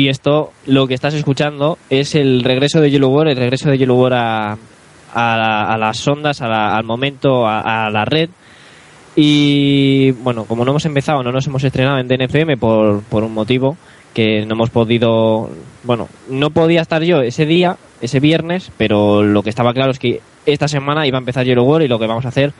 Y esto, lo que estás escuchando, es el regreso de Yellow World, el regreso de Yellow World a, a, a las ondas, a la- al momento, a, a la red. Y bueno, como no hemos empezado, no nos hemos estrenado en DNFM por, por un motivo que no hemos podido. Bueno, no podía estar yo ese día, ese viernes, pero lo que estaba claro es que esta semana iba a empezar Yellow World y lo que vamos a hacer,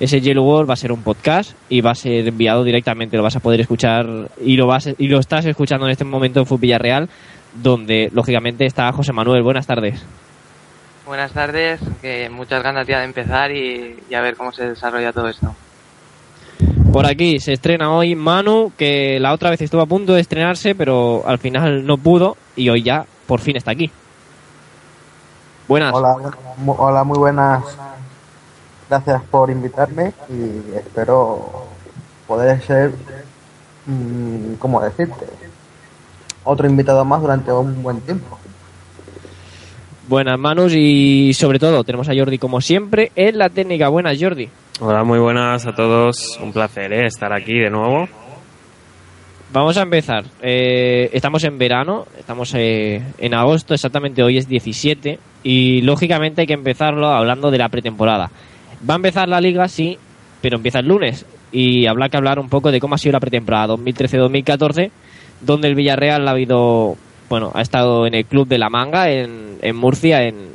ese Yellow World va a ser un podcast y va a ser enviado directamente, lo vas a poder escuchar y lo, vas, y lo estás escuchando en este momento en Fut Villarreal, donde lógicamente está José Manuel. Buenas tardes. Buenas tardes, que muchas ganas ya de empezar y, y a ver cómo se desarrolla todo esto. Por aquí se estrena hoy Manu, que la otra vez estuvo a punto de estrenarse, pero al final no pudo y hoy ya por fin está aquí. Buenas. Hola, hola, muy buenas. Gracias por invitarme y espero poder ser, mm, ¿cómo decirte? Otro invitado más durante un buen tiempo. Buenas Manus y sobre todo tenemos a Jordi como siempre en la técnica. Buenas Jordi. Hola, muy buenas a todos. Un placer ¿eh? estar aquí de nuevo. Vamos a empezar. Eh, estamos en verano, estamos eh, en agosto, exactamente hoy es 17 y lógicamente hay que empezarlo hablando de la pretemporada. Va a empezar la liga, sí, pero empieza el lunes y habrá que hablar un poco de cómo ha sido la pretemporada 2013-2014, donde el Villarreal ha habido, bueno, ha estado en el club de La Manga, en, Murcia, en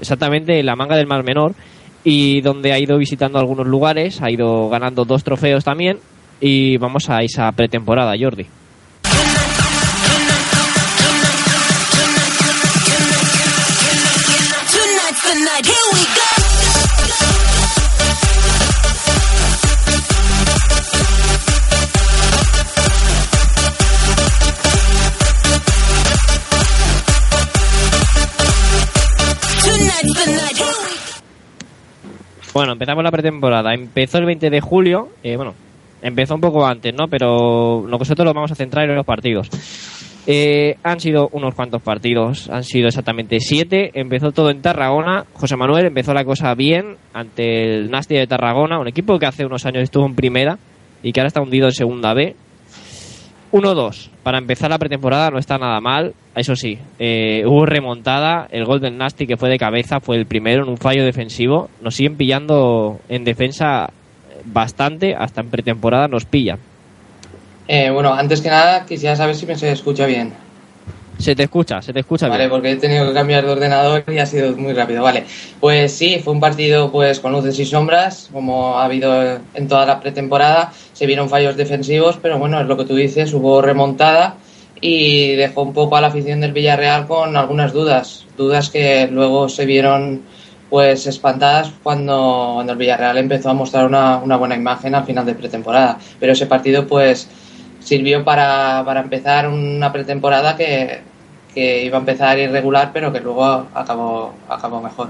exactamente en La Manga del Mar Menor, y donde ha ido visitando algunos lugares, ha ido ganando dos trofeos también, y vamos a esa pretemporada, Jordi. Here Bueno, empezamos la pretemporada. Empezó el 20 de julio. eh, bueno, empezó un poco antes, ¿no? Pero nosotros lo vamos a centrar en los partidos. Eh, han sido unos cuantos partidos, han sido exactamente siete. Empezó todo en Tarragona. José Manuel empezó la cosa bien ante el Nasty de Tarragona, un equipo que hace unos años estuvo en primera y que ahora está hundido en segunda B. 1-2. Para empezar la pretemporada no está nada mal. Eso sí, eh, hubo remontada. El gol del Nasty, que fue de cabeza, fue el primero en un fallo defensivo. Nos siguen pillando en defensa bastante. Hasta en pretemporada nos pillan. Eh, bueno, antes que nada quisiera saber si me se escucha bien. Se te escucha, se te escucha Vale, bien. porque he tenido que cambiar de ordenador y ha sido muy rápido. Vale, pues sí, fue un partido pues con luces y sombras, como ha habido en toda la pretemporada. Se vieron fallos defensivos, pero bueno, es lo que tú dices, hubo remontada y dejó un poco a la afición del Villarreal con algunas dudas, dudas que luego se vieron pues espantadas cuando, cuando el Villarreal empezó a mostrar una, una buena imagen al final de pretemporada. Pero ese partido pues sirvió para, para empezar una pretemporada que, que iba a empezar irregular, pero que luego acabó, acabó mejor.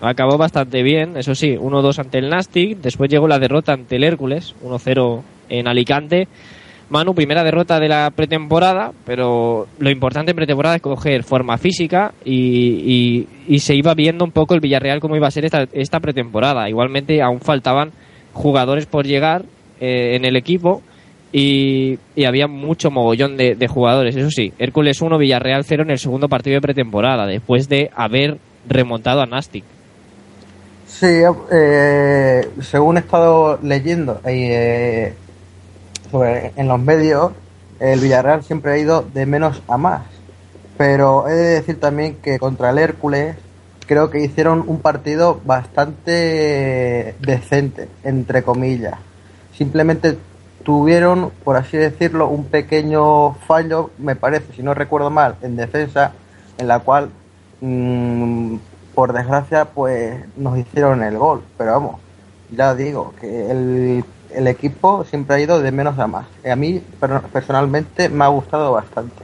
Acabó bastante bien, eso sí, 1-2 ante el Nastic. Después llegó la derrota ante el Hércules, 1-0 en Alicante. Manu, primera derrota de la pretemporada, pero lo importante en pretemporada es coger forma física y, y- se iba viendo un poco el Villarreal cómo iba a ser esta, esta pretemporada. Igualmente aún faltaban jugadores por llegar eh, en el equipo Y, había mucho mogollón de, de jugadores. Eso sí, Hércules 1, Villarreal 0 en el segundo partido de pretemporada, después de haber remontado a Nastic. Sí, eh, según he estado leyendo eh, en los medios, el Villarreal siempre ha ido de menos a más. Pero he de decir también que contra el Hércules creo que hicieron un partido bastante decente, entre comillas. Simplemente tuvieron, por así decirlo, un pequeño fallo, me parece, si no recuerdo mal, en defensa, en la cual, mm, por desgracia, pues nos hicieron el gol. Pero vamos, ya digo, que el, el equipo siempre ha ido de menos a más. Y a mí, per- personalmente, me ha gustado bastante.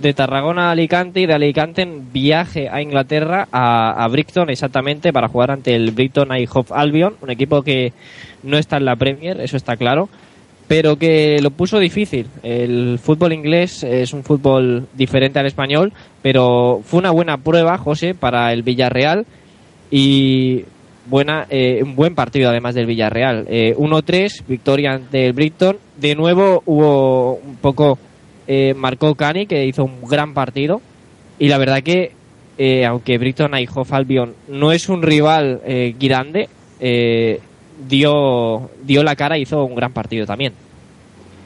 de Tarragona a Alicante y de Alicante en viaje a Inglaterra, a, a Brighton exactamente, para jugar ante el Brighton y Hove Albion, un equipo que no está en la Premier, eso está claro, pero que lo puso difícil. El fútbol inglés es un fútbol diferente al español, pero fue una buena prueba, José, para el Villarreal y buena eh, un buen partido además del Villarreal. Eh, 1-3, victoria ante el Brighton. De nuevo hubo un poco eh, marcó Cani, que hizo un gran partido. Y la verdad que, eh, aunque Brighton y Albion no es un rival eh, grande, eh, dio, dio la cara hizo un gran partido también.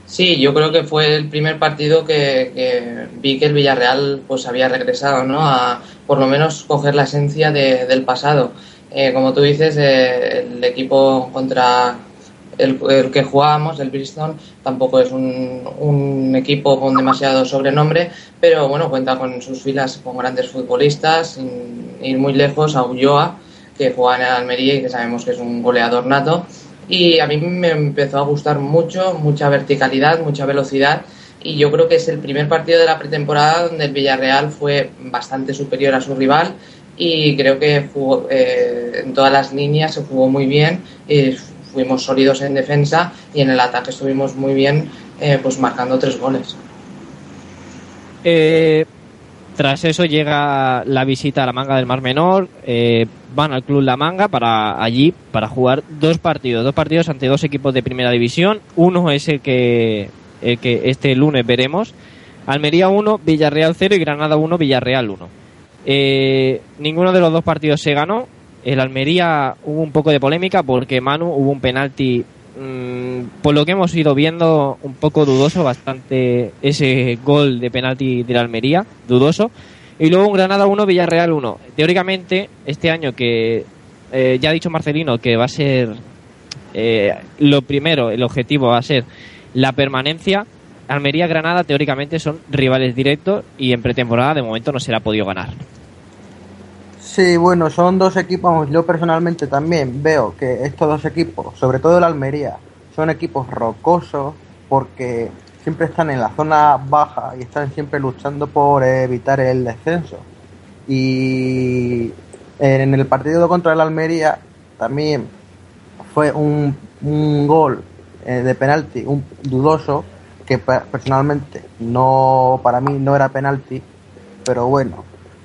Sí, yo creo que fue el primer partido que, que vi que el Villarreal pues había regresado, ¿no? A por lo menos coger la esencia de- del pasado. Eh, como tú dices, eh, el equipo contra el, que jugábamos, el Bristol, tampoco es un, un equipo con demasiado sobrenombre, pero bueno, cuenta con sus filas con grandes futbolistas, sin ir muy lejos, a Ulloa, que juega en Almería y que sabemos que es un goleador nato. Y a mí me empezó a gustar mucho, mucha verticalidad, mucha velocidad. Y yo creo que es el primer partido de la pretemporada donde el Villarreal fue bastante superior a su rival. Y creo que jugó, eh, en todas las líneas se jugó muy bien. Y fuimos sólidos en defensa y en el ataque estuvimos muy bien, eh, pues marcando tres goles. Eh, tras eso llega la visita a la manga del Mar Menor. Van al Club La Manga para allí para jugar dos partidos, dos partidos ante dos equipos de primera división. Uno es el que, el que este lunes veremos. Almería 1, Villarreal 0 y Granada 1, Villarreal 1. Eh, ninguno de los dos partidos se ganó. El Almería hubo un poco de polémica porque Manu hubo un penalti, mm, por lo que hemos ido viendo, un poco dudoso, bastante ese gol de penalti de la Almería, dudoso. Y luego un Granada 1, Villarreal 1. Teóricamente, este año que eh, ya ha dicho Marcelino que va a ser eh, lo primero, el objetivo va a ser la permanencia. Almería-Granada teóricamente son rivales directos y en pretemporada de momento no se ha podido ganar. Sí, bueno, son dos equipos, yo personalmente también veo que estos dos equipos, sobre todo el Almería, son equipos rocosos porque siempre están en la zona baja y están siempre luchando por evitar el descenso. Y en el partido contra el Almería también fue un, un gol eh, de penalti, un dudoso, que pe- personalmente no para mí no era penalti, pero bueno,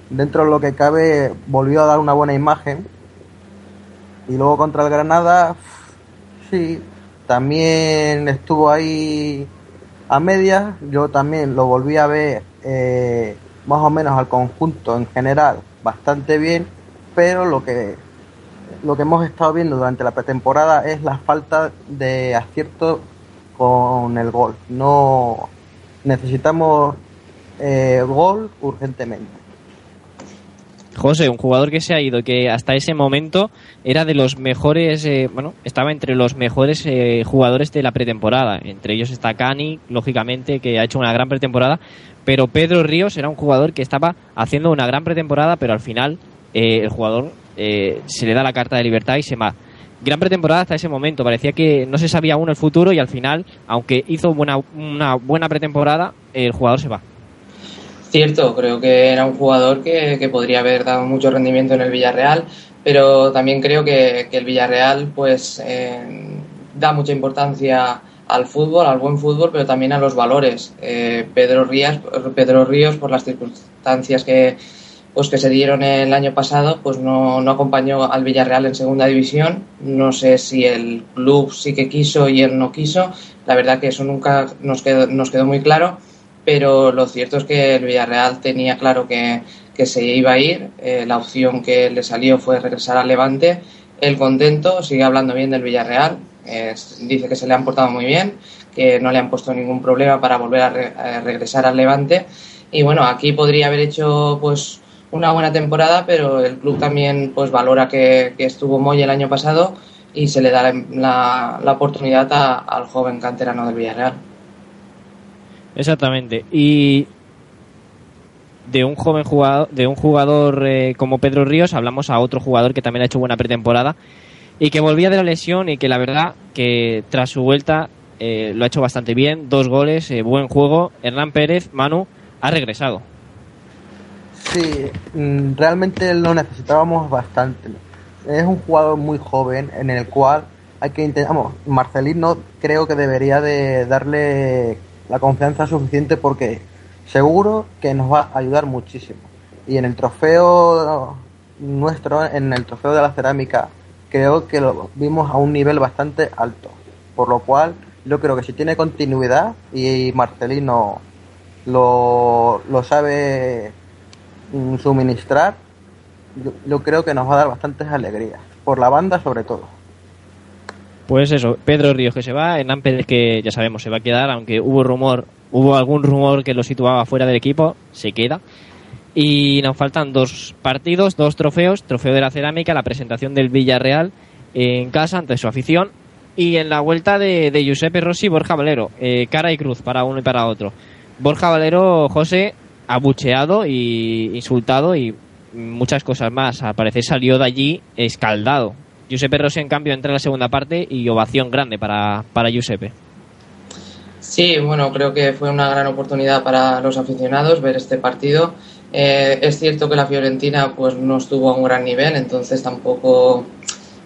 dentro de lo que cabe volvió a dar una buena imagen. Y luego contra el Granada, sí, también estuvo ahí a medias. Yo también lo volví a ver eh, más o menos al conjunto en general bastante bien, pero lo que lo que hemos estado viendo durante la pretemporada es la falta de acierto con el gol. No necesitamos eh, gol urgentemente. José, un jugador que se ha ido, que hasta ese momento era de los mejores, eh, bueno, estaba entre los mejores eh, jugadores de la pretemporada. Entre ellos está Cani, lógicamente, que ha hecho una gran pretemporada. Pero Pedro Ríos era un jugador que estaba haciendo una gran pretemporada, pero al final eh, el jugador eh, se le da la carta de libertad y se va. Gran pretemporada hasta ese momento. Parecía que no se sabía aún el futuro y al final, aunque hizo buena, una buena pretemporada, el jugador se va. Cierto, creo que era un jugador que, que podría haber dado mucho rendimiento en el Villarreal, pero también creo que, que el Villarreal pues eh, da mucha importancia al fútbol, al buen fútbol, pero también a los valores. Eh, Pedro, Ríos, Pedro Ríos, por las circunstancias que, pues que se dieron el año pasado, pues no, no acompañó al Villarreal en segunda división. No sé si el club sí que quiso y él no quiso. La verdad que eso nunca nos quedó, nos quedó muy claro, pero lo cierto es que el Villarreal tenía claro que, que se iba a ir. Eh, la opción que le salió fue regresar al Levante. Él contento, sigue hablando bien del Villarreal. eh, dice que se le han portado muy bien, que no le han puesto ningún problema para volver a, re- regresar al Levante. Y bueno, aquí podría haber hecho pues una buena temporada, pero el club también pues valora que, estuvo Moy el año pasado y se le da la, la- la oportunidad a- al joven canterano del Villarreal. Exactamente. Y de un joven jugador, de un jugador eh, como Pedro Ríos, hablamos a otro jugador que también ha hecho buena pretemporada y que volvía de la lesión y que la verdad que tras su vuelta eh, lo ha hecho bastante bien, dos goles, eh, buen juego. Hernán Pérez, Manu, ha regresado. Sí, mm, realmente lo necesitábamos bastante. Es un jugador muy joven en el cual hay que intentar, Marcelino creo que debería de darle la confianza suficiente porque seguro que nos va a ayudar muchísimo. Y en el trofeo nuestro, en el trofeo de la cerámica, creo que lo vimos a un nivel bastante alto. Por lo cual, yo creo que si tiene continuidad y Marcelino lo, lo sabe mm, suministrar, yo, yo creo que nos va a dar bastantes alegrías. Por la banda sobre todo. Pues eso, Pedro Ríos que se va, Hernán Pérez que ya sabemos se va a quedar, aunque hubo rumor, hubo algún rumor que lo situaba fuera del equipo, se queda. Y nos faltan dos partidos, dos trofeos, trofeo de la cerámica, la presentación del Villarreal en casa ante su afición y en la vuelta de, de Giuseppe Rossi Borja Valero, eh, cara y cruz para uno y para otro. Borja Valero, José, abucheado y insultado y muchas cosas más. Al parecer salió de allí escaldado. Giuseppe Rossi, en cambio, entra en la segunda parte y ovación grande para, para Giuseppe. Sí, bueno, creo que fue una gran oportunidad para los aficionados ver este partido. Eh, es cierto que la Fiorentina pues no estuvo a un gran nivel, entonces tampoco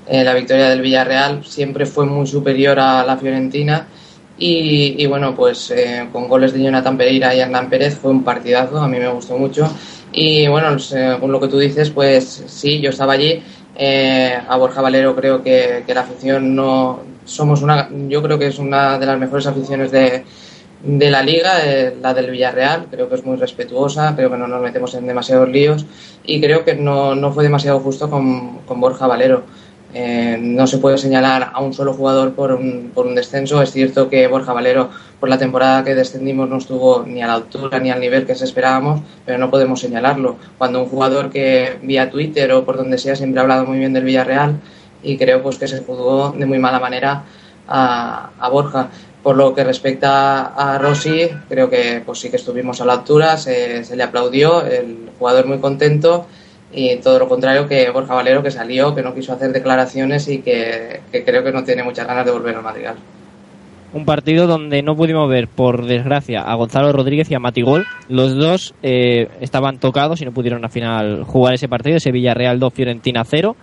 eh, la victoria del Villarreal siempre fue muy superior a la Fiorentina. Y, bueno, pues eh, con goles de Jonathan Pereira y Hernán Pérez fue un partidazo, a mí me gustó mucho. Y bueno, según lo que tú dices, pues sí, yo estaba allí. Eh, a Borja Valero creo que, la afición no somos una, yo creo que es una de las mejores aficiones de, de la liga, eh, la del Villarreal, creo que es muy respetuosa, creo que no nos metemos en demasiados líos y creo que no, no fue demasiado justo con, con Borja Valero. Eh, no se puede señalar a un solo jugador por un, por un descenso. Es cierto que Borja Valero, por la temporada que descendimos, no estuvo ni a la altura ni al nivel que se esperábamos, pero no podemos señalarlo. Cuando un jugador que vía Twitter o por donde sea siempre ha hablado muy bien del Villarreal y creo pues que se juzgó de muy mala manera a, Borja. Por lo que respecta a Rossi, creo que pues sí que estuvimos a la altura, se le aplaudió, el jugador muy contento y todo lo contrario que Borja Valero que salió, que no quiso hacer declaraciones y que, creo que no tiene muchas ganas de volver al Madrigal. Un partido donde no pudimos ver, por desgracia, a Gonzalo Rodríguez y a Matigol. Los dos eh, estaban tocados y no pudieron al final jugar ese partido, ese Villarreal 2, Fiorentina 0.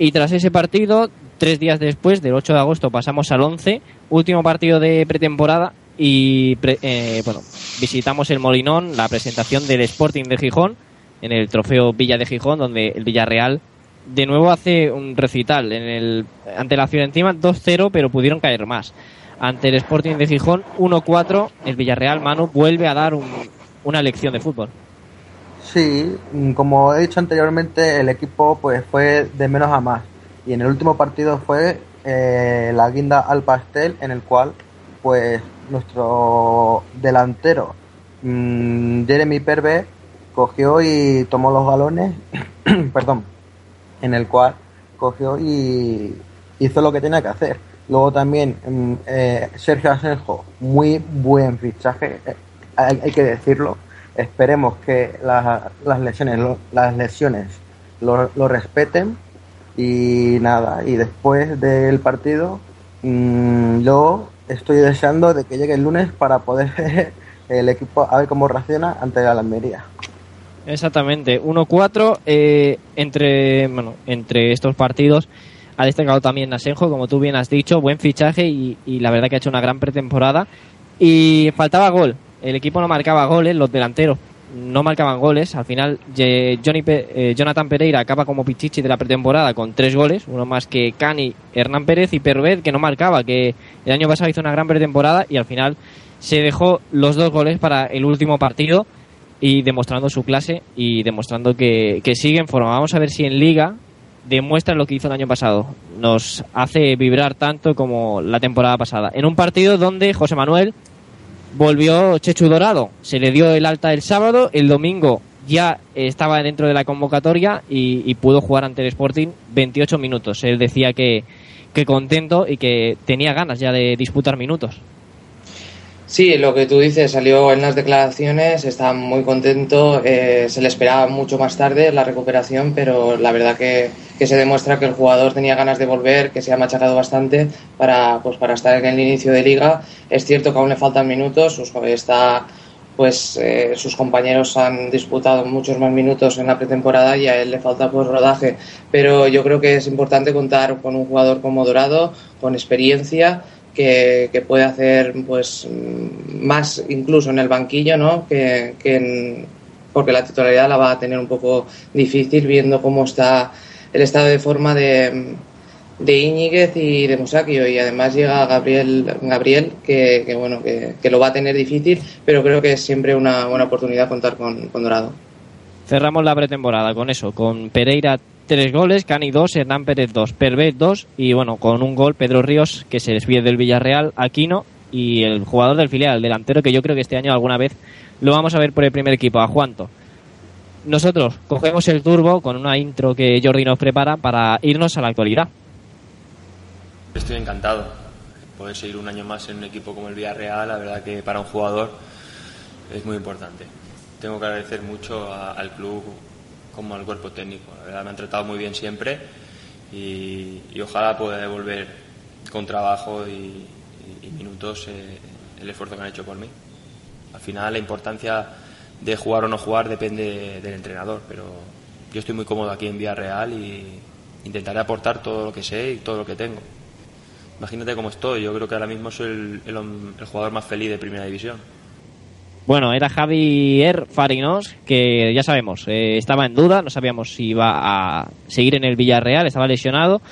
Y tras ese partido, tres días después, del 8 de agosto, pasamos al 11, último partido de pretemporada y pre- eh, bueno, visitamos el Molinón, la presentación del Sporting de Gijón, en el trofeo Villa de Gijón, donde el Villarreal de nuevo hace un recital en el, ante la Fiorentina 2-0, pero pudieron caer más. Ante el Sporting de Gijón 1-4, el Villarreal Manu vuelve a dar un- una lección de fútbol. Sí, mm, como he dicho anteriormente, el equipo pues fue de menos a más. Y en el último partido fue eh, la guinda al pastel, en el cual pues nuestro delantero mm, Jeremy Perve cogió y tomó los balones, perdón, en el cual cogió y hizo lo que tenía que hacer. Luego también mm, eh, Sergio Asenjo, muy buen fichaje, eh, hay, que decirlo. Esperemos que la- las lesiones, lo- las lesiones lo, respeten y nada. Y después del partido, mm, yo estoy deseando de que llegue el lunes para poder ver el equipo a ver cómo reacciona ante la Almería. Exactamente, 1-4 eh, entre, bueno, entre estos partidos. Ha destacado también Asenjo, como tú bien has dicho, buen fichaje y, y la verdad que ha hecho una gran pretemporada. Y faltaba gol, el equipo no marcaba goles, los delanteros no marcaban goles. Al final, Johnny Pe- eh, Jonathan Pereira acaba como pichichi de la pretemporada con tres goles, uno más que Cani, Hernán Pérez y Pervet, que no marcaba, que el año pasado hizo una gran pretemporada y al final se dejó los dos goles para el último partido y demostrando su clase y demostrando que, que sigue en forma. Vamos a ver si en Liga demuestra lo que hizo el año pasado. Nos hace vibrar tanto como la temporada pasada. En un partido donde José Manuel volvió Chechu Dorado. Se le dio el alta el sábado, el domingo ya estaba dentro de la convocatoria y, y pudo jugar ante el Sporting 28 minutos. Él decía que, que contento y que tenía ganas ya de disputar minutos. Sí, lo que tú dices salió en las declaraciones, está muy contento, eh, se le esperaba mucho más tarde la recuperación, pero la verdad que, que se demuestra que el jugador tenía ganas de volver, que se ha machacado bastante para, pues, para estar en el inicio de liga. Es cierto que aún le faltan minutos, pues, eh, sus compañeros han disputado muchos más minutos en la pretemporada y a él le falta pues, rodaje, pero yo creo que es importante contar con un jugador como Dorado, con experiencia que, que puede hacer pues mm, más incluso en el banquillo, ¿no? Que, que en- porque la titularidad la va a tener un poco difícil viendo cómo está el estado de forma de, de Íñiguez y de Musakio y además llega Gabriel Gabriel que, que, bueno que, que lo va a tener difícil pero creo que es siempre una buena oportunidad contar con, con Dorado Cerramos la pretemporada con eso, con Pereira tres goles, Cani dos, Hernán Pérez dos, Pervet dos y bueno, con un gol Pedro Ríos que se despide del Villarreal, Aquino y el jugador del filial, el delantero que yo creo que este año alguna vez lo vamos a ver por el primer equipo, a Juanto. Nosotros cogemos el turbo con una intro que Jordi nos prepara para irnos a la actualidad. Estoy encantado. Poder seguir un año más en un equipo como el Villarreal, la verdad que para un jugador es muy importante. Tengo que agradecer mucho al club como al cuerpo técnico. La verdad me han tratado muy bien siempre y, ojalá pueda devolver con trabajo y, minutos eh, el esfuerzo que han hecho por mí. Al final la importancia de jugar o no jugar depende del entrenador, pero yo estoy muy cómodo aquí en Villarreal y intentaré aportar todo lo que sé y todo lo que tengo. Imagínate cómo estoy, yo creo que ahora mismo soy el, el el jugador más feliz de Primera División. Bueno, era Javier Farinos, que ya sabemos, eh, estaba en duda, no sabíamos si iba a seguir en el Villarreal, estaba lesionado.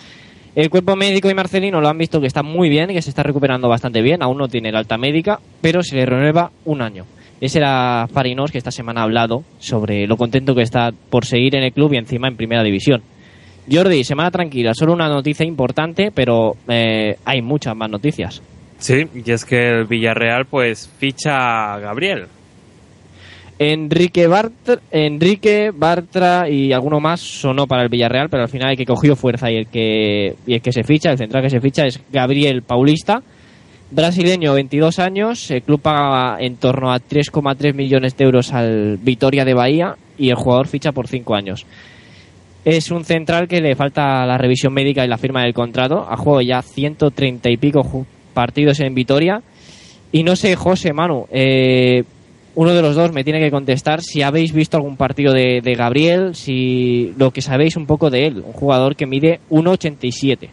El cuerpo médico y Marcelino lo han visto que está muy bien que se está recuperando bastante bien, aún no tiene el alta médica, pero se le renueva un año. Ese era Farinos, que esta semana ha hablado sobre lo contento que está por seguir en el club y encima en Primera División. Jordi, semana tranquila, solo una noticia importante, pero eh, hay muchas más noticias. Sí, y es que el Villarreal pues ficha a Gabriel. Enrique, Bart Enrique Bartra y alguno más sonó para el Villarreal, pero al final el que cogió fuerza y el que, y el que se ficha, el central que se ficha es Gabriel Paulista, brasileño, 22 años, el club paga en torno a 3,3 millones de euros al Vitoria de Bahía y el jugador ficha por 5 años. Es un central que le falta la revisión médica y la firma del contrato. Ha jugado ya 130 y pico partidos en Vitoria. Y no sé, José, Manu, eh, uno de los dos me tiene que contestar si habéis visto algún partido de, de Gabriel, si lo que sabéis un poco de él. Un jugador que mide 1,87.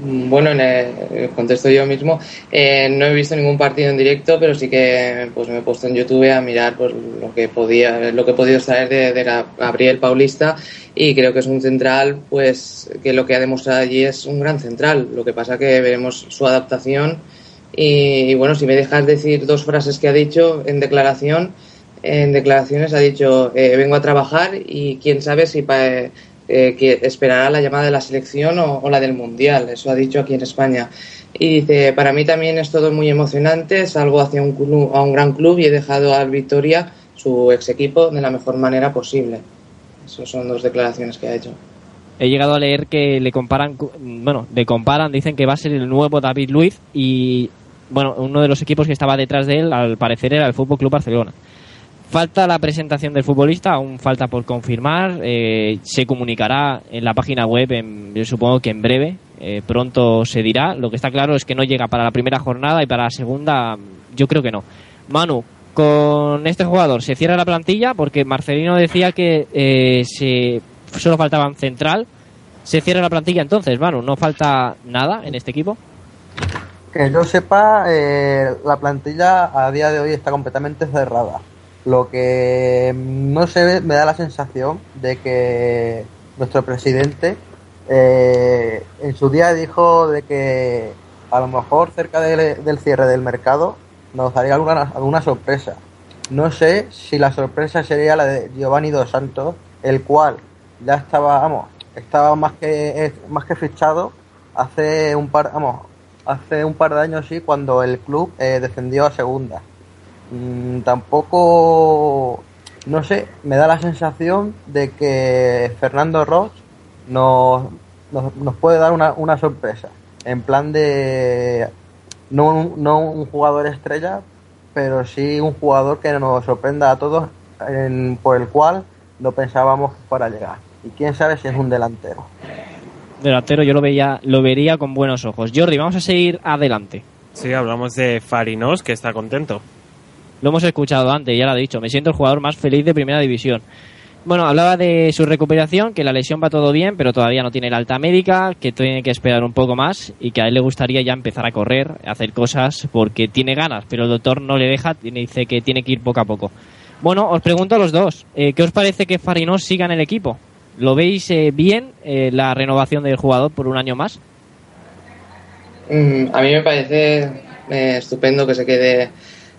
Bueno, en el, el contesto yo mismo, eh, no he visto ningún partido en directo, pero sí que pues me he puesto en YouTube a mirar pues, lo que podía, lo que he podido extraer de, de Ga- Gabriel Paulista y creo que es un central, pues que lo que ha demostrado allí es un gran central. Lo que pasa que veremos su adaptación y, y bueno, si me dejas decir dos frases que ha dicho en declaración, en declaraciones ha dicho eh, vengo a trabajar y quién sabe si pa- eh, que esperará la llamada de la selección o, o la del mundial eso ha dicho aquí en España. Y dice para mí también es todo muy emocionante salgo hacia un a un gran club y he dejado al Victoria su ex equipo de la mejor manera posible esas son dos declaraciones que ha hecho. He llegado a leer que le comparan, bueno, le comparan, dicen que va a ser el nuevo David Luiz y, bueno, uno de los equipos que estaba detrás de él, al parecer, era el Fútbol Club Barcelona. Falta la presentación del futbolista, aún falta por confirmar. eh, se comunicará en la página web, en- yo supongo que en breve, eh, pronto se dirá. Lo que está claro es que no llega para la primera jornada y para la segunda, yo creo que no. Manu, con este jugador se cierra la plantilla porque Marcelino decía que eh, se, solo faltaba un central. Se cierra la plantilla entonces, Manu, no falta nada en este equipo. Que yo sepa, eh, la plantilla a día de hoy está completamente cerrada. Lo que no ve, me da la sensación de que nuestro presidente eh, en su día dijo de que a lo mejor cerca de- del cierre del mercado nos daría alguna, alguna sorpresa. No sé si la sorpresa sería la de Giovanni Dos Santos, el cual ya estaba, vamos, estaba más que más que fichado hace un par, vamos, hace un par de años sí, cuando el club eh, descendió a segunda. Mm, tampoco, no sé, me da la sensación de que Fernando Ross nos, nos, nos puede dar una, una sorpresa. En plan de, no, un- no un jugador estrella, pero sí un jugador que nos sorprenda a todos, en- por el cual no pensábamos que fuera a llegar. Y quién sabe si es un delantero. Delantero yo lo veía, lo vería con buenos ojos. Jordi, vamos a seguir adelante. Sí, hablamos de Farinos, que está contento. Lo hemos escuchado antes, ya lo ha dicho. Me siento el jugador más feliz de primera división. Bueno, hablaba de su recuperación, que la lesión va todo bien, pero todavía no tiene la alta médica, que tiene que esperar un poco más y que a él le gustaría ya empezar a correr, hacer cosas, porque tiene ganas, pero el doctor no le deja y dice que tiene que ir poco a poco. Bueno, os pregunto a los dos, eh, ¿qué os parece que Farinos siga en el equipo? ¿Lo veis eh, bien eh, la renovación del jugador por un año más? Mm, a mí me parece eh, estupendo que se quede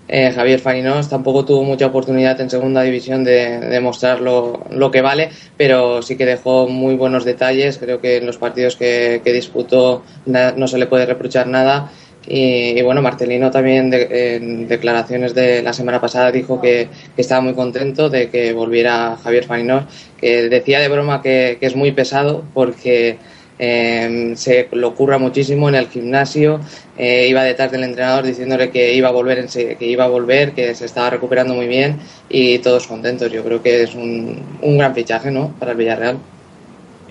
eh, Javier Farinos. Tampoco tuvo mucha oportunidad en segunda división de, de mostrar lo, lo que vale, pero sí que dejó muy buenos detalles. Creo que en los partidos que, que disputó no se le puede reprochar nada. Y, bueno, Martelino también en declaraciones de la semana pasada dijo que, que estaba muy contento de que volviera Javier Farinos, que decía de broma que, que es muy pesado porque eh, se lo curra muchísimo en el gimnasio, eh, iba detrás del entrenador diciéndole que iba a volver, que iba a volver, que se estaba recuperando muy bien y todos contentos. Yo creo que es un, un gran fichaje, ¿no? Para el Villarreal.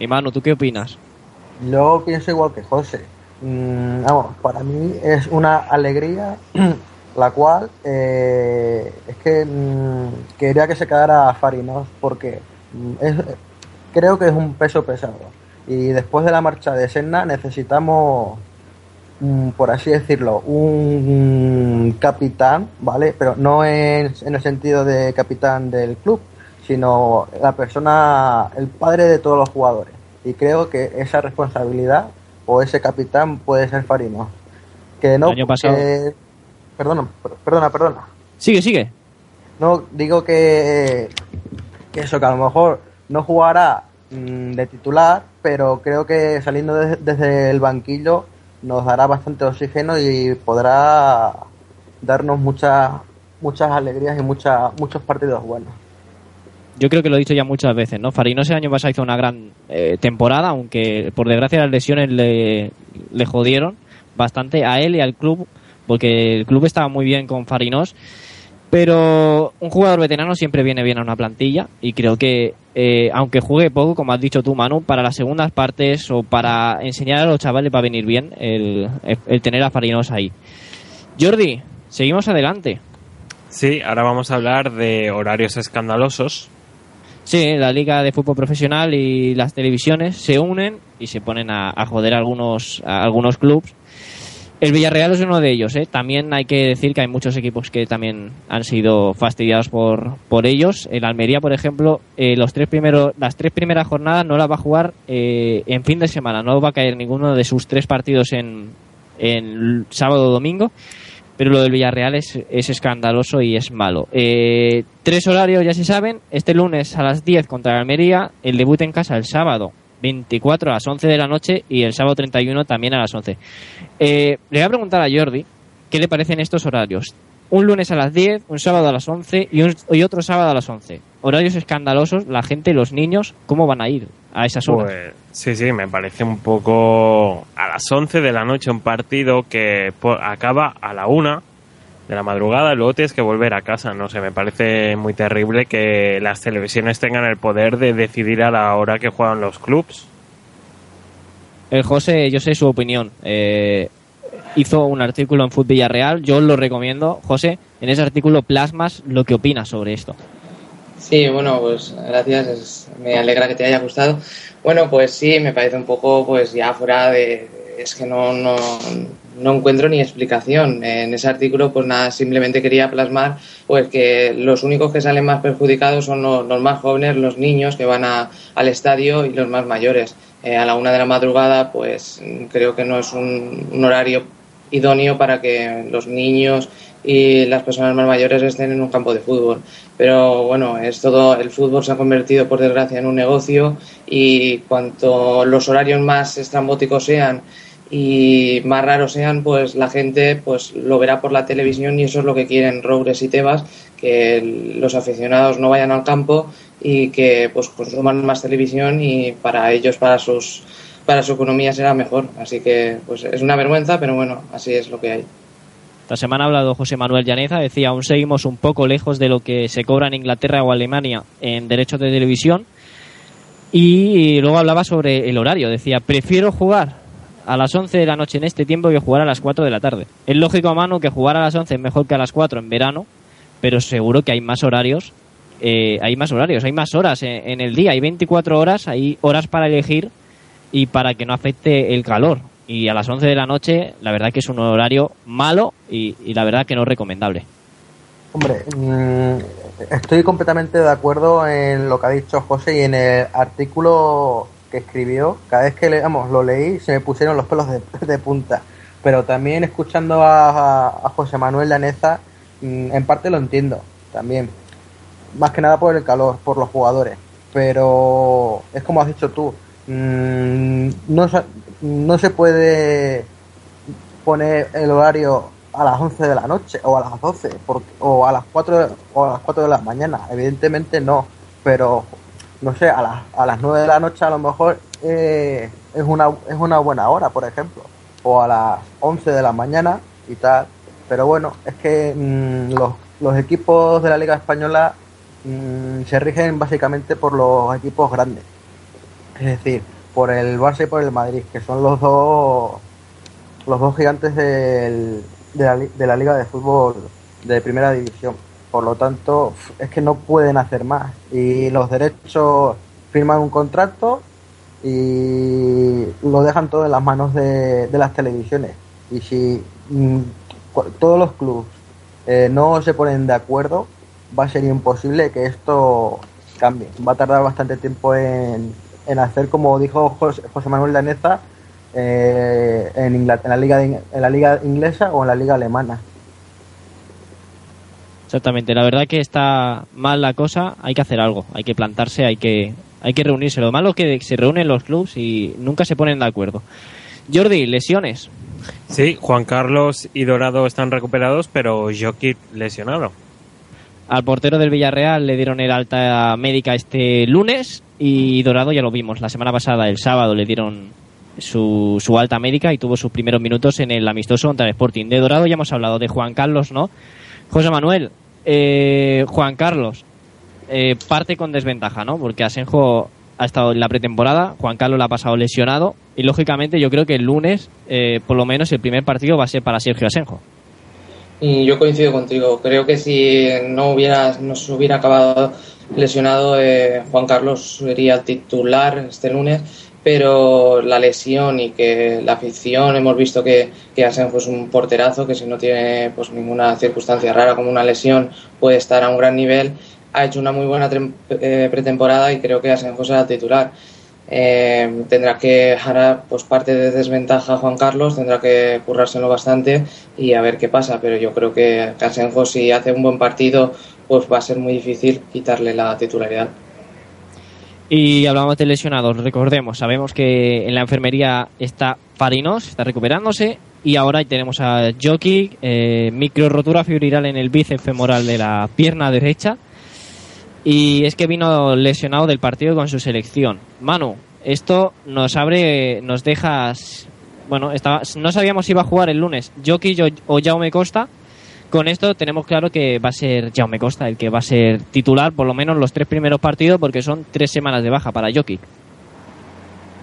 Y Manu, ¿tú qué opinas? Yo pienso igual que José. Mm, vamos, para mí es una alegría la cual eh, es que mm, quería que se quedara Farinos porque mm, es, creo que es un peso pesado. Y después de la marcha de Senna necesitamos, mm, por así decirlo, un capitán, ¿vale? Pero no en, en el sentido de capitán del club, sino la persona, el padre de todos los jugadores. Y creo que esa responsabilidad o ese capitán puede ser Farino. Que no, El año pasado- perdona, per- perdona, perdona. Sigue, sigue. No, digo que, que eso, que a lo mejor no jugará de titular, pero creo que saliendo de- desde el banquillo nos dará bastante oxígeno y podrá darnos muchas muchas alegrías y muchas muchos partidos buenos. Yo creo que lo he dicho ya muchas veces, ¿no? Farinos el año pasado hizo una gran eh, temporada, aunque por desgracia las lesiones le, le jodieron bastante a él y al club, porque el club estaba muy bien con Farinos. Pero un jugador veterano siempre viene bien a una plantilla y creo que, eh, aunque juegue poco, como has dicho tú, Manu, para las segundas partes o para enseñar a los chavales va a venir bien el, el tener a Farinos ahí. Jordi, seguimos adelante. Sí, ahora vamos a hablar de horarios escandalosos. Sí, la Liga de Fútbol Profesional y las televisiones se unen y se ponen a, a joder a algunos, a algunos clubes. El Villarreal es uno de ellos, ¿eh? También hay que decir que hay muchos equipos que también han sido fastidiados por, por ellos. El Almería, por ejemplo, eh, los tres primeros, las tres primeras jornadas no las va a jugar eh, en fin de semana. No va a caer ninguno de sus tres partidos en, en sábado o domingo. Pero lo del Villarreal es, es escandaloso y es malo. Eh, tres horarios ya se saben. Este lunes a las 10 contra el Almería. El debut en casa el sábado 24 a las 11 de la noche y el sábado 31 también a las 11. Eh, le voy a preguntar a Jordi qué le parecen estos horarios. Un lunes a las 10, un sábado a las 11 y, un- otro sábado a las 11. Horarios escandalosos. La gente, los niños, ¿cómo van a ir a esas horas? Pues sí, sí, me parece un poco a las 11 de la noche un partido que acaba a la 1 de la madrugada luego tienes que volver a casa. No sé, me parece muy terrible que las televisiones tengan el poder de decidir a la hora que juegan los clubs. El José, yo sé su opinión. Eh, hizo un artículo en Fútbol Villarreal, yo lo recomiendo. José, en ese artículo plasmas lo que opinas sobre esto. Sí, bueno, pues gracias, es- me alegra que te haya gustado. Bueno, pues sí, me parece un poco, pues ya fuera de, es que no, no, no encuentro ni explicación. En ese artículo, pues nada, simplemente quería plasmar pues que los únicos que salen más perjudicados son los, los más jóvenes, los niños que van a- al estadio y los más mayores. Eh, a la una de la madrugada, pues creo que no es un, horario idóneo para que los niños y las personas más mayores estén en un campo de fútbol. Pero bueno, es todo, el fútbol se ha convertido por desgracia en un negocio y cuanto los horarios más estrambóticos sean y más raros sean, pues la gente pues lo verá por la televisión y eso es lo que quieren Roures y Tebas, que los aficionados no vayan al campo y que pues consuman más televisión y para ellos, para sus para su economía será mejor. Así que pues es una vergüenza, pero bueno, así es lo que hay. Esta semana ha hablado José Manuel Llaneza, decía, aún seguimos un poco lejos de lo que se cobra en Inglaterra o Alemania en derechos de televisión. Y luego hablaba sobre el horario, decía, prefiero jugar a las 11 de la noche en este tiempo que jugar a las 4 de la tarde. Es lógico, mano, que jugar a las 11 es mejor que a las 4 en verano, pero seguro que hay más horarios, eh, hay más horarios, hay más horas en, el día, hay 24 horas, hay horas para elegir y para que no afecte el calor. Y a las 11 de la noche, la verdad que es un horario malo y, la verdad que no recomendable. Hombre, mm, estoy completamente de acuerdo en lo que ha dicho José y en el artículo que escribió. Cada vez que leamos, lo leí, se me pusieron los pelos de, de punta. Pero también escuchando a, a José Manuel Laneza, mm, en parte lo entiendo también. Más que nada por el calor, por los jugadores. Pero es como has dicho tú, mm, no, no se puede poner el horario a las 11 de la noche o a las 12 porque, o a las 4 de- o a las 4 de la mañana evidentemente no pero no sé a las, a las 9 de la noche a lo mejor eh, es una es una buena hora por ejemplo o a las 11 de la mañana y tal pero bueno es que mm, los, los equipos de la liga española mm, se rigen básicamente por los equipos grandes es decir por el Barça y por el Madrid que son los dos los dos gigantes del- de, la, de la Liga de Fútbol de Primera División. Por lo tanto, es que no pueden hacer más. Y los derechos firman un contrato y lo dejan todo en las manos de, de las televisiones. Y si mm, cu- todos los clubes eh, no se ponen de acuerdo, va a ser imposible que esto cambie. Va a tardar bastante tiempo en, en hacer, como dijo José, José Manuel Daneza, eh, en, en la liga de en la liga inglesa o en la liga alemana. Exactamente, la verdad que está mal la cosa, hay que hacer algo, hay que plantarse, hay que, hay que reunirse. Lo malo es que se reúnen los clubs y nunca se ponen de acuerdo. Jordi, lesiones. Sí, Juan Carlos y Dorado están recuperados, pero Jokic lesionado. Al portero del Villarreal le dieron el alta médica este lunes y Dorado ya lo vimos. La semana pasada, el sábado, le dieron su, su alta médica y tuvo sus primeros minutos en el amistoso contra el Sporting. De Dorado ya hemos hablado, de Juan Carlos, ¿no? José Manuel, eh, Juan Carlos, eh, parte con desventaja, ¿no? Porque Asenjo ha estado en la pretemporada, Juan Carlos la ha pasado lesionado y lógicamente yo creo que el lunes, eh, por lo menos, el primer partido va a ser para Sergio Asenjo. Y yo coincido contigo. Creo que si no hubiera, no se hubiera acabado lesionado, eh, Juan Carlos sería titular este lunes. Pero la lesión y que la afición, hemos visto que, que Asenjo es un porterazo, que si no tiene pues ninguna circunstancia rara como una lesión puede estar a un gran nivel. Ha hecho una muy buena eh, pretemporada y creo que Asenjo será titular. Eh, tendrá que ahora pues parte de desventaja Juan Carlos tendrá que currárselo bastante y a ver qué pasa pero yo creo que Casenjo si hace un buen partido pues va a ser muy difícil quitarle la titularidad. Y hablamos de lesionados, recordemos, sabemos que en la enfermería está Farinos, está recuperándose, y ahora tenemos a Jokic, eh, micro rotura fibrilar en el bíceps femoral de la pierna derecha, y es que vino lesionado del partido con su selección. Manu, esto nos abre, nos deja, bueno, estaba, no sabíamos si iba a jugar el lunes Jokic o, Jaume Costa, con esto tenemos claro que va a ser Jaume Costa el que va a ser titular por lo menos los tres primeros partidos porque son tres semanas de baja para Jokic.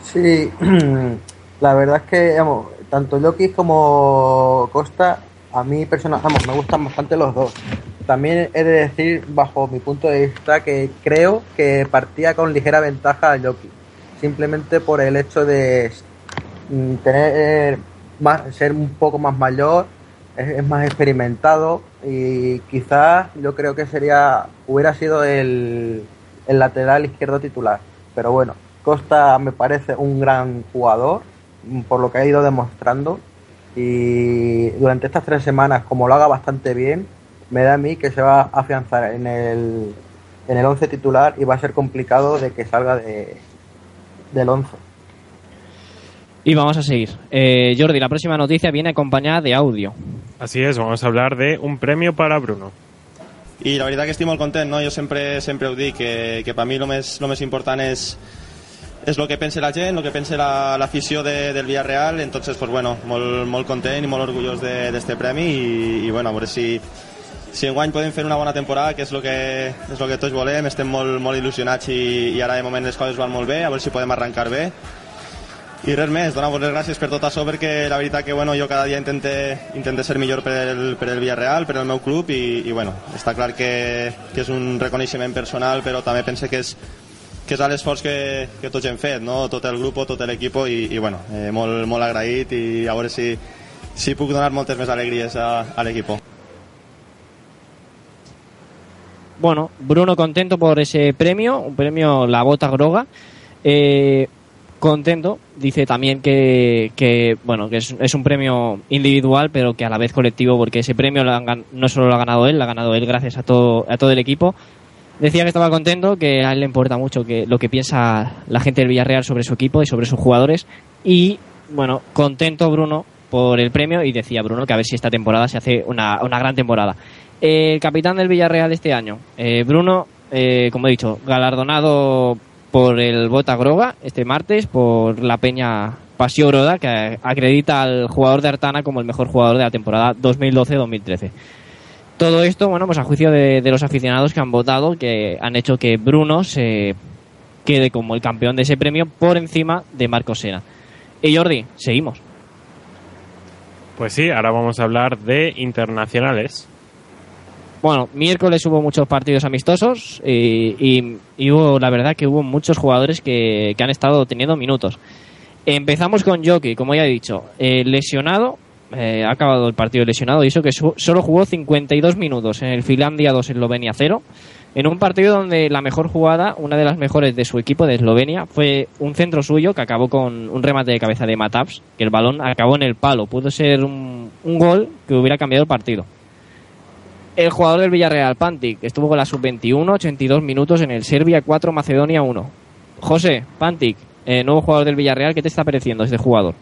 Sí, la verdad es que, tanto Jokic como Costa, a mí personalmente, me gustan bastante los dos. También he de decir, bajo mi punto de vista, que creo que partía con ligera ventaja a Jokic, simplemente por el hecho de, mm, tener más, ser un poco más mayor, es, es más experimentado y quizás yo creo que sería hubiera sido el, el lateral izquierdo titular. Pero bueno, Costa me parece un gran jugador por lo que ha ido demostrando y durante estas tres semanas, como lo haga bastante bien, me da a mí que se va a afianzar en el, en el 11 titular y va a ser complicado de que salga de, del 11. Y vamos a seguir. Eh, Jordi, la próxima noticia viene acompañada de audio. Así és, vamos a hablar de un premio para Bruno. I la veritat que estic molt content, no? Jo sempre, sempre ho dic, que, que per mi el més, el més important és, és el que pensa la gent, el que pensa la- l'afició la, de, del Villarreal, entonces, pues bueno, molt, molt content i molt orgullós de, premi i, i bueno, a veure si, si enguany podem fer una bona temporada, que és el que, és el que tots volem, estem molt, molt il·lusionats i, i ara de moment les coses van molt bé, a veure si podem arrencar bé. I res més, donar-vos les gràcies per tot això, perquè la veritat que bueno, jo cada dia intente, intente ser millor per el, per el Villarreal, per el meu club, i, i bueno, està clar que, que és un reconeixement personal, però també pense que és, que és l'esforç que, que tots hem fet, no? tot el grup, tot l'equip, i, i bueno, eh, molt, molt agraït, i a veure si, si puc donar moltes més alegries a, a l'equip. Bueno, Bruno contento por ese premio, un premio La Bota Groga. Eh, contento, dice también que, que bueno, que es, es un premio individual, pero que a la vez colectivo, porque ese premio lo han no solo lo ha ganado él, lo ha ganado él gracias a todo, a todo el equipo. Decía que estaba contento, que a él le importa mucho que lo que piensa la gente del Villarreal sobre su equipo y sobre sus jugadores. Y bueno, contento Bruno por el premio y decía Bruno que a ver si esta temporada se hace una, una gran temporada. El capitán del Villarreal este año, eh, Bruno, eh, como he dicho, galardonado por el Bota Groga este martes por la Peña Pasio Broda, que acredita al jugador de Artana como el mejor jugador de la temporada 2012-2013. Todo esto, bueno, pues a juicio de, de los aficionados que han votado, que han hecho que Bruno se quede como el campeón de ese premio por encima de Marco Sena. Y Jordi, seguimos. Pues sí, ahora vamos a hablar de internacionales. Bueno, miércoles hubo muchos partidos amistosos y, y- y hubo, la verdad que hubo muchos jugadores que, que han estado teniendo minutos. Empezamos con Jockey, como ya he dicho, eh, lesionado, eh, ha acabado el partido lesionado y eso que solo jugó 52 minutos en el Finlandia 2 Eslovenia 0, en un partido donde la mejor jugada, una de las mejores de su equipo de Eslovenia, fue un centro suyo que acabó con un remate de cabeza de Mataps, que el balón acabó en el palo, pudo ser un, un gol que hubiera cambiado el partido. El jugador del Villarreal, Pantic, estuvo con la sub-21, 82 minutos en el Serbia 4, Macedonia 1. José, Pantic, eh, nuevo jugador del Villarreal, ¿qué te está pareciendo este jugador?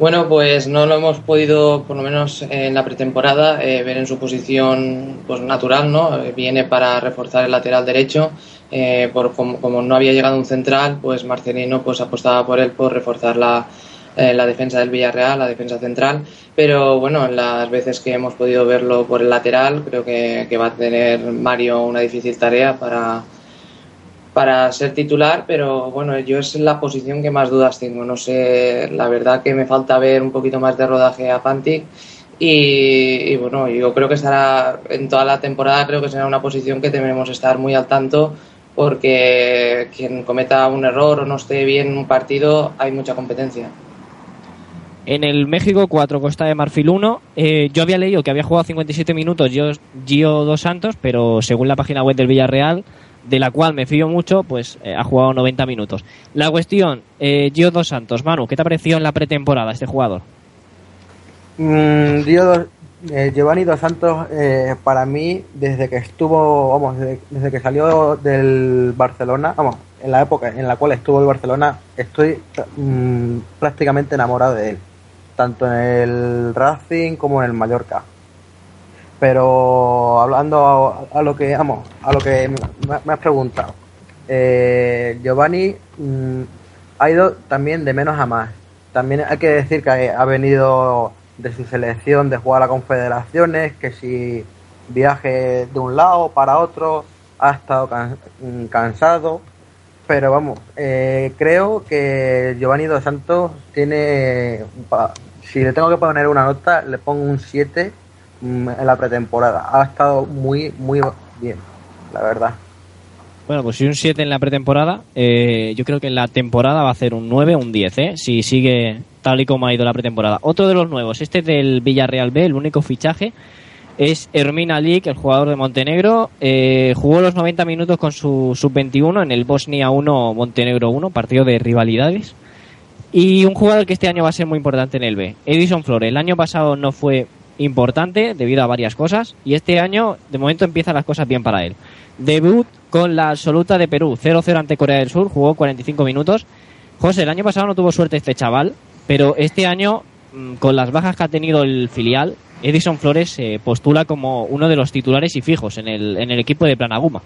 Bueno, pues no lo hemos podido, por lo menos en la pretemporada, eh, ver en su posición pues natural, ¿no? Eh, Viene para reforzar el lateral derecho. eh, por, como, como no había llegado un central, pues Marcelino pues apostaba por él por reforzar la, eh, la defensa del Villarreal, la defensa central. Pero bueno, en las veces que hemos podido verlo por el lateral, creo que, que va a tener Mario una difícil tarea para, para ser titular, pero bueno, yo es la posición que más dudas tengo. No sé, la verdad que me falta ver un poquito más de rodaje a Pantic. Y, y, bueno, yo creo que estará en toda la temporada, creo que será una posición que debemos estar muy al tanto porque quien cometa un error o no esté bien en un partido, hay mucha competencia. En el México 4, Costa de Marfil 1, eh, yo había leído que había jugado 57 minutos Gio, Gio Dos Santos, pero según la página web del Villarreal, de la cual me fío mucho, pues eh, ha jugado 90 minutos. La cuestión, eh, Gio Dos Santos, Manu, ¿qué te ha parecido en la pretemporada este jugador? Mm, Dos- eh, Giovanni Dos Santos, eh, para mí, desde que estuvo, vamos, desde, desde que salió del Barcelona, vamos, en la época en la cual estuvo el Barcelona, estoy mm, prácticamente enamorado de él, tanto en el Racing como en el Mallorca. Pero hablando a, lo que, vamos, a lo que me, has preguntado, eh, Giovanni mm, ha ido también de menos a más. También hay que decir que ha venido de su selección de jugar a confederaciones, que si viaje de un lado para otro, ha estado mm, cansado. Pero vamos, eh, creo que Giovanni Dos Santos tiene, si le tengo que poner una nota, le pongo un 7 mm, en la pretemporada. Ha estado muy, muy bien, la verdad. Bueno, pues si un 7 en la pretemporada, eh, yo creo que en la temporada va a hacer un 9 o un 10, ¿eh? si sigue tal y como ha ido la pretemporada. Otro de los nuevos, este del Villarreal B, el único fichaje, es Hermina Lik, el jugador de Montenegro. Eh, jugó los 90 minutos con su sub-21 en el Bosnia 1, Montenegro 1, partido de rivalidades. Y un jugador que este año va a ser muy importante en el B, Edison Flores. El año pasado no fue importante debido a varias cosas y este año de momento empiezan las cosas bien para él. Debut con la absoluta de Perú, 0-0 ante Corea del Sur, jugó 45 minutos. José, el año pasado no tuvo suerte este chaval, pero este año, mm, con las bajas que ha tenido el filial, Edison Flores se postula como uno de los titulares y fijos en el, en el equipo de Planaguma.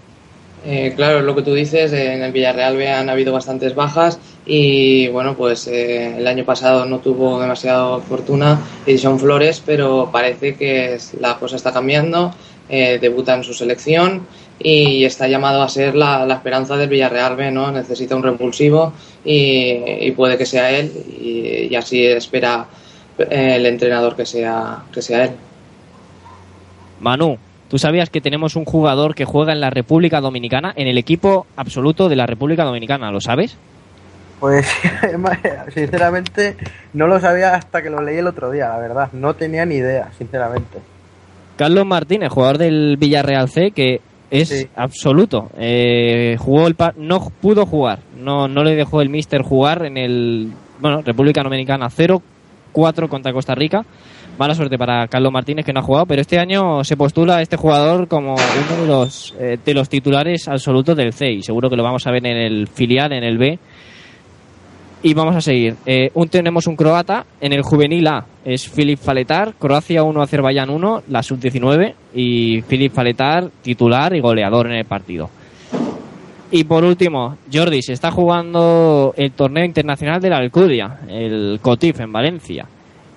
Eh, claro, lo que tú dices, en el Villarreal han habido bastantes bajas y bueno, pues eh, el año pasado no tuvo demasiada fortuna Edison Flores, pero parece que la cosa está cambiando, eh, debuta en su selección y está llamado a ser la, la esperanza del Villarreal B, ¿no? Necesita un repulsivo y, y puede que sea él y, y así espera eh, el entrenador que sea, que sea él. Manu, ¿tú sabías que tenemos un jugador que juega en la República Dominicana, en el equipo absoluto de la República Dominicana? ¿Lo sabes? Pues sinceramente no lo sabía hasta que lo leí el otro día, la verdad. No tenía ni idea, sinceramente. Carlos Martínez, jugador del Villarreal C, que es Sí. absoluto. Eh, jugó el pa- no pudo jugar, no, no le dejó el Mister jugar en el bueno República Dominicana 0-4 contra Costa Rica. Mala suerte para Carlos Martínez que no ha jugado, pero este año se postula a este jugador como uno de los eh, de los titulares absolutos del C y seguro que lo vamos a ver en el filial, en el B. Y vamos a seguir. Eh, un, tenemos un croata en el juvenil A. Es Filip Faletar, Croacia 1, Azerbaiyán 1, la sub-19. Y Filip Faletar, titular y goleador en el partido. Y por último, Jordi, se está jugando el torneo internacional de la Alcudia, el COTIF en Valencia.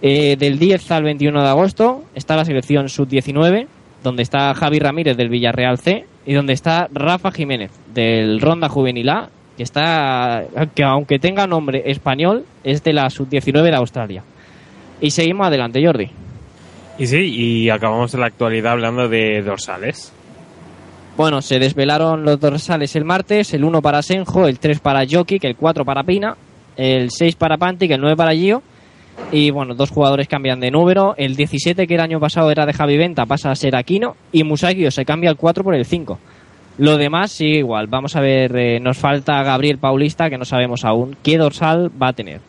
Eh, del 10 al 21 de agosto está la selección sub-19, donde está Javi Ramírez del Villarreal C y donde está Rafa Jiménez del Ronda Juvenil A, que está que aunque tenga nombre español, es de la sub-19 de Australia. Y seguimos adelante, Jordi. Y sí, y acabamos en la actualidad hablando de dorsales. Bueno, se desvelaron los dorsales el martes, el 1 para Senjo, el 3 para Jokic, el 4 para Pina, el 6 para Pantic, el 9 para Gio. Y bueno, dos jugadores cambian de número. El 17, que el año pasado era de Javi Venta, pasa a ser Aquino. Y Musagio se cambia el 4 por el 5. Lo demás sigue igual. Vamos a ver, eh, nos falta Gabriel Paulista, que no sabemos aún qué dorsal va a tener.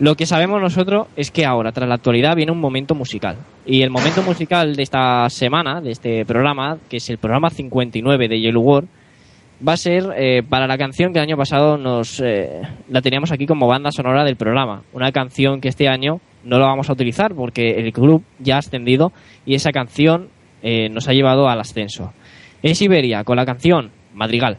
Lo que sabemos nosotros es que ahora, tras la actualidad, viene un momento musical. Y el momento musical de esta semana, de este programa, que es el programa 59 de Yellow War, va a ser eh, para la canción que el año pasado nos eh, la teníamos aquí como banda sonora del programa. Una canción que este año no la vamos a utilizar porque el club ya ha ascendido y esa canción eh, nos ha llevado al ascenso. Es Iberia con la canción Madrigal.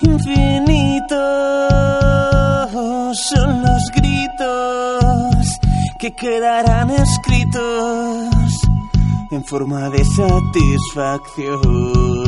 Infinitos son los gritos que quedarán escritos en forma de satisfacción.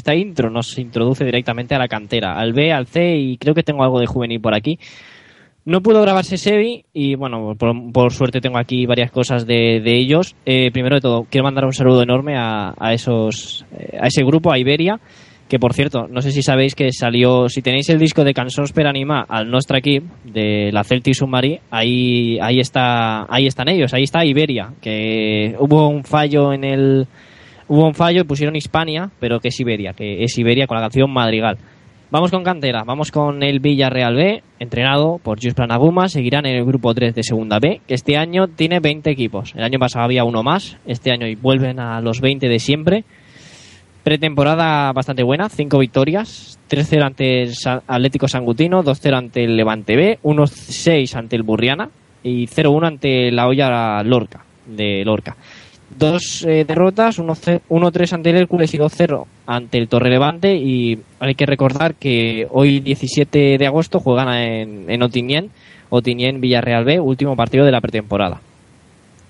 Esta intro nos introduce directamente a la cantera, al B, al C y creo que tengo algo de juvenil por aquí. No pudo grabarse Sebi y bueno, por, suerte tengo aquí varias cosas de, de ellos. Eh, primero de todo, quiero mandar un saludo enorme a, a esos, eh, a ese grupo, a Iberia, que por cierto, no sé si sabéis que salió, si tenéis el disco de Cançons per al Nostra Equip, de la Celtic Submarine, ahí, ahí está, ahí están ellos, ahí está Iberia, que hubo un fallo en el, hubo un fallo y pusieron Hispania, pero que es Iberia, que es Iberia con la canción Madrigal. Vamos con cantera, vamos con el Villarreal B, entrenado por Jus Planaguma, seguirán en el grupo 3 de Segunda B, que este año tiene 20 equipos. El año pasado había uno más, este año vuelven a los 20 de siempre. Pretemporada bastante buena, 5 victorias, 3-0 ante el Atlético Sangutino, 2-0 ante el Levante B, 1-6 ante el Burriana y 0-1 ante la Olla Lorca, de Lorca. Dos eh, derrotas, 1-0 1-3 ante el Hércules y 2-0 ante el Torre Levante y hay que recordar que hoy 17 de agosto juegan en, en Otiñén, Otiñén Villarreal B, último partido de la pretemporada.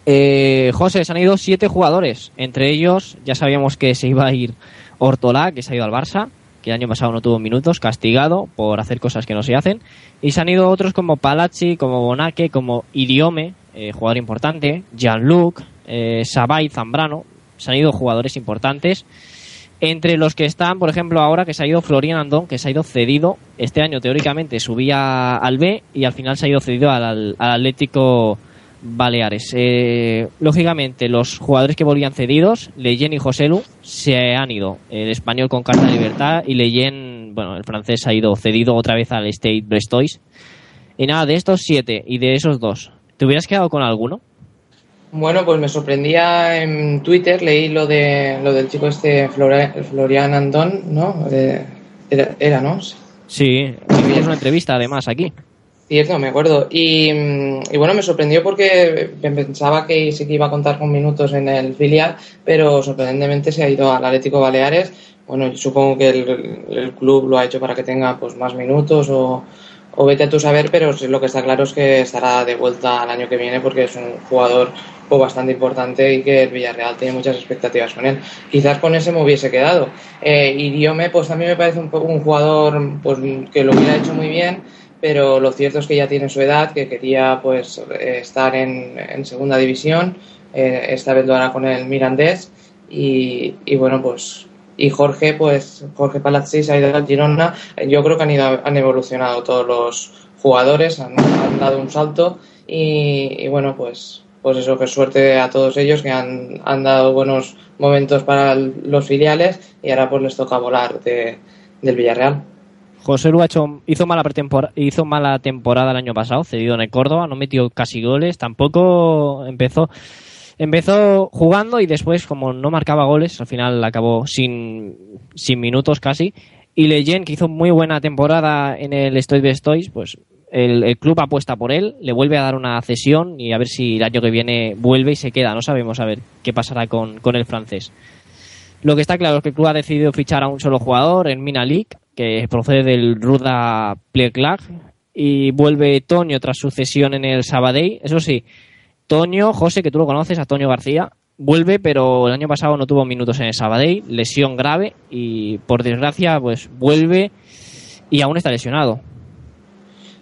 Eh, José, se han ido siete jugadores. Entre ellos, ya sabíamos que se iba a ir Hortolá, que se ha ido al Barça, que el año pasado no tuvo minutos, castigado por hacer cosas que no se hacen. Y se han ido otros como Palazzi, como Bonaque, como Idiome, eh, jugador importante, Jean-Luc, eh, Zambrano. Se han ido jugadores importantes. Entre los que están, por ejemplo, ahora que se ha ido Florian Andón, que se ha ido cedido. Este año, teóricamente, subía al B y al final se ha ido cedido al, al Atlético Baleares. Eh, lógicamente, los jugadores que volvían cedidos, Leyen y Joselu, se han ido. El español con carta de libertad y Leyen, bueno, el francés ha ido cedido otra vez al State Brestois. Y nada, de estos siete y de esos dos, ¿te hubieras quedado con alguno? Bueno, pues me sorprendía en Twitter, leí lo de lo del chico este Flora- Florian Andón, ¿no? Eh, era, era, ¿no? Sí, hicimos una entrevista además aquí. Cierto, me acuerdo. Y, mm, y bueno, me sorprendió porque pensaba que sí que iba a contar con minutos en el filial, pero sorprendentemente se ha ido al Atlético Baleares. Bueno, yo supongo que el, el club lo ha hecho para que tenga pues más minutos o, o vete a tu saber, pero lo que está claro es que estará de vuelta al año que viene porque es un jugador pues, bastante importante y que el Villarreal tiene muchas expectativas con él. Quizás con ese me hubiese quedado. Eh, Idiome, pues también me parece un, un jugador pues, que lo hubiera hecho muy bien, pero lo cierto es que ya tiene su edad, que quería pues estar en, en segunda división, eh, esta vez lo hará con el Mirandés y, y bueno pues y Jorge pues Jorge Palazzi ha ido al Girona, yo creo que han ido han evolucionado todos los jugadores, han, dado un salto y, y bueno pues pues eso, que suerte a todos ellos que han, han dado buenos momentos para los filiales y ahora pues les toca volar de, del Villarreal. José Lu hizo, mala pretempora- hizo mala temporada el año pasado, cedido en el Córdoba, no metió casi goles, tampoco empezó empezó jugando y después, como no marcaba goles, al final acabó sin, sin minutos casi. Y Leyen, que hizo muy buena temporada en el Estoy de Stoys, pues el, club apuesta por él, le vuelve a dar una cesión y a ver si el año que viene vuelve y se queda. No sabemos a ver qué pasará con, con el francés. Lo que está claro es que el club ha decidido fichar a un solo jugador, en Mina League, que procede del Ruda Pleclag, y vuelve Toño tras su cesión en el Sabadell. Eso sí, Toño, José, que tú lo conoces, a Toño García, vuelve, pero el año pasado no tuvo minutos en el Sabadell, lesión grave, y por desgracia, pues vuelve y aún está lesionado.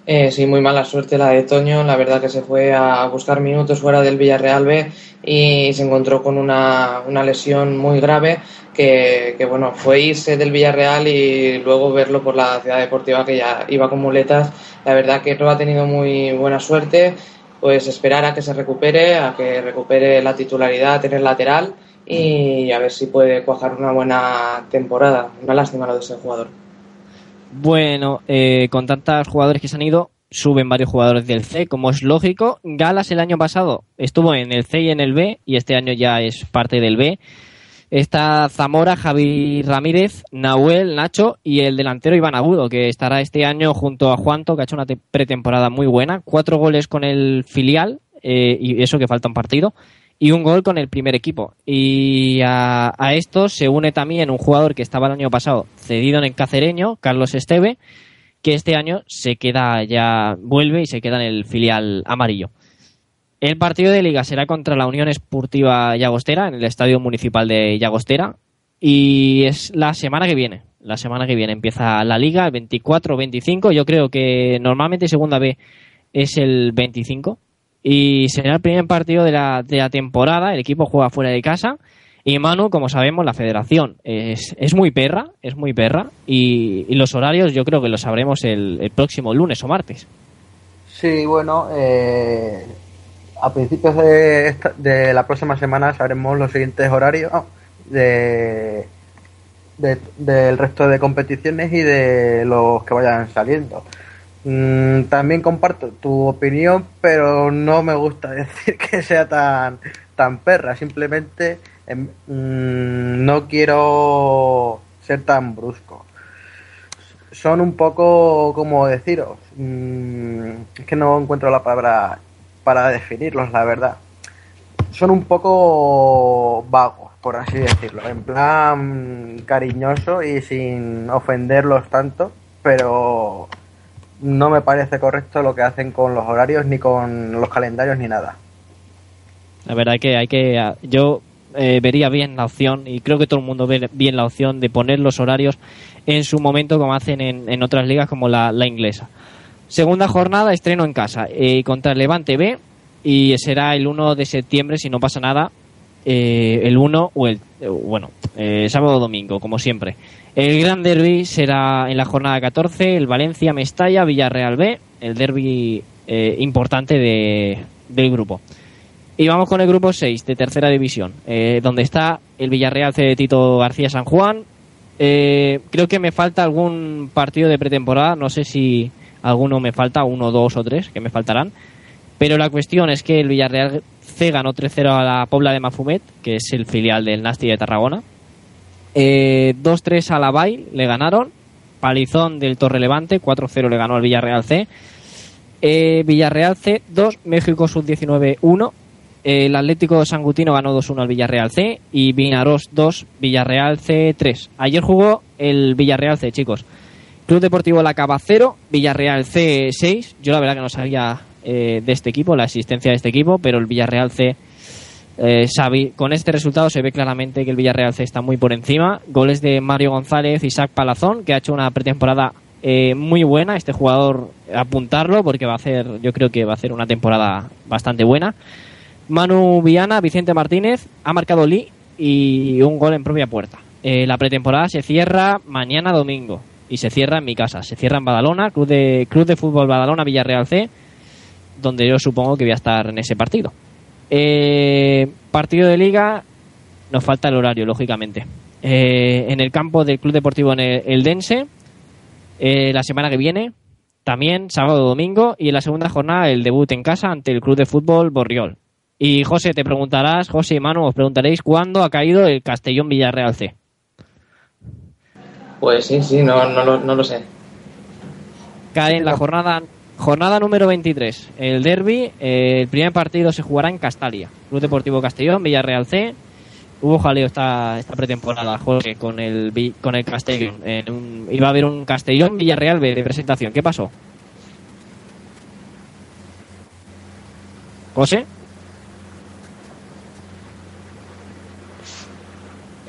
Eh, sí, muy mala suerte la de Toño. La verdad que se fue a buscar minutos fuera del Villarreal B y se encontró con una, una lesión muy grave que, que, bueno, fue irse del Villarreal y luego verlo por la ciudad deportiva que ya iba con muletas. La verdad que no ha tenido muy buena suerte. Pues esperar a que se recupere, a que recupere la titularidad, tener lateral y a ver si puede cuajar una buena temporada. Una lástima lo de ese jugador. Bueno, eh, con tantos jugadores que se han ido, suben varios jugadores del C, como es lógico. Galas el año pasado estuvo en el C y en el B, y este año ya es parte del B. Está Zamora, Javi Ramírez, Nahuel, Nacho y el delantero Iván Agudo, que estará este año junto a Juanto, que ha hecho una te- pretemporada muy buena. Cuatro goles con el filial, eh, y eso que falta un partido, y un gol con el primer equipo. Y a, a esto se une también un jugador que estaba el año pasado cedido en el Cacereño, Carlos Esteve, que este año se queda ya, vuelve y se queda en el filial amarillo. El partido de liga será contra la Unión Esportiva Llagostera en el Estadio Municipal de Llagostera y es la semana que viene. La semana que viene empieza la liga, el 24-25. Yo creo que normalmente segunda B es el 25 y será el primer partido de la, temporada. El equipo juega fuera de casa y Manu, como sabemos, la federación es, es muy perra, es muy perra y, los horarios yo creo que los sabremos el, el próximo lunes o martes. Sí, bueno, eh, a principios de, esta- de la próxima semana sabremos los siguientes horarios de, de- del resto de competiciones y de los que vayan saliendo. Mm, también comparto tu opinión, pero no me gusta decir que sea tan, tan perra. Simplemente em, mm, no quiero ser tan brusco son un poco, como deciros, mm, es que no encuentro la palabra para definirlos, la verdad. Son un poco vagos, por así decirlo, en plan cariñoso y sin ofenderlos tanto, pero no me parece correcto lo que hacen con los horarios, ni con los calendarios, ni nada. La verdad que hay que. Yo eh, vería bien la opción, y creo que todo el mundo ve bien la opción de poner los horarios en su momento, como hacen en, en otras ligas como la inglesa. Segunda jornada, estreno en casa eh, contra el Levante B, y será el 1 de septiembre, si no pasa nada, eh, el 1 o el. eh, bueno, eh, sábado o domingo, como siempre. El gran derby será en la jornada 14, el Valencia Mestalla, Villarreal B, el derby eh, importante de, del grupo. Y vamos con el grupo 6 de tercera división, eh, donde está el Villarreal C de Tito García San Juan. Creo que me falta algún partido de pretemporada, no sé si alguno me falta, uno, dos o tres que me faltarán. Pero la cuestión es que el Villarreal C ganó 3-0 a la Pobla de Mafumet, que es el filial del Nasti de Tarragona. Eh, 2-3 a la Bay le ganaron. Palizón del Torre Levante, 4-0 le ganó al Villarreal C. Eh, Villarreal C 2, México Sub-19 1. El Atlético Sangutino ganó 2-1 al Villarreal C y Vinaros 2, Villarreal C 3. Ayer jugó el Villarreal C, chicos. Club Deportivo La Cava 0, Villarreal C 6. Yo la verdad que no sabía eh, de este equipo, la existencia de este equipo, pero el Villarreal C eh, con este resultado se ve claramente que el Villarreal C está muy por encima. Goles de Mario González, Isaac Palazón, que ha hecho una pretemporada eh, muy buena. Este jugador, apuntarlo porque va a hacer, yo creo que va a hacer una temporada bastante buena. Manu Viana, Vicente Martínez, ha marcado Lee y un gol en propia puerta. Eh, la pretemporada se cierra mañana domingo y se cierra en mi casa. Se cierra en Badalona, Club de, Club de Fútbol Badalona Villarreal C, donde yo supongo que voy a estar en ese partido. Eh, partido de liga, nos falta el horario, lógicamente. Eh, en el campo del Club Deportivo en el, Eldense, eh, la semana que viene, también sábado domingo, y en la segunda jornada el debut en casa ante el Club de Fútbol Borriol. Y José, te preguntarás, José y Manu, os preguntaréis cuándo ha caído el Castellón Villarreal C. Pues sí, sí, no, no, lo, no lo sé. Cae en la jornada jornada número 23. El derby, eh, el primer partido se jugará en Castalia. Club Deportivo Castellón, Villarreal C. Hubo jaleo esta, esta pretemporada, Jorge, con el, con el Castellón. En un- iba a haber un Castellón Villarreal B de presentación. ¿Qué pasó? José,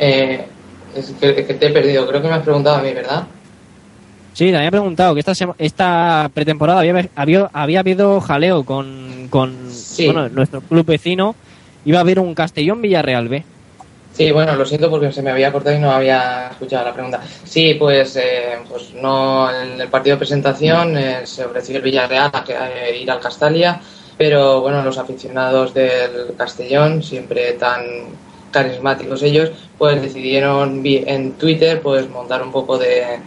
Eh, es que, que te he perdido, creo que me has preguntado a mí, ¿verdad? sí, te había preguntado que esta, esta pretemporada había, había, había habido jaleo con, con Sí. bueno, nuestro club vecino. Iba a haber un Castellón Villarreal B. Sí, bueno, lo siento porque se me había cortado y no había escuchado la pregunta. Sí, pues, eh, pues no, en el partido de presentación eh, se ofreció el Villarreal a, a ir al Castalia, pero bueno, los aficionados del Castellón, siempre tan carismáticos ellos, pues decidieron en Twitter pues montar un poco de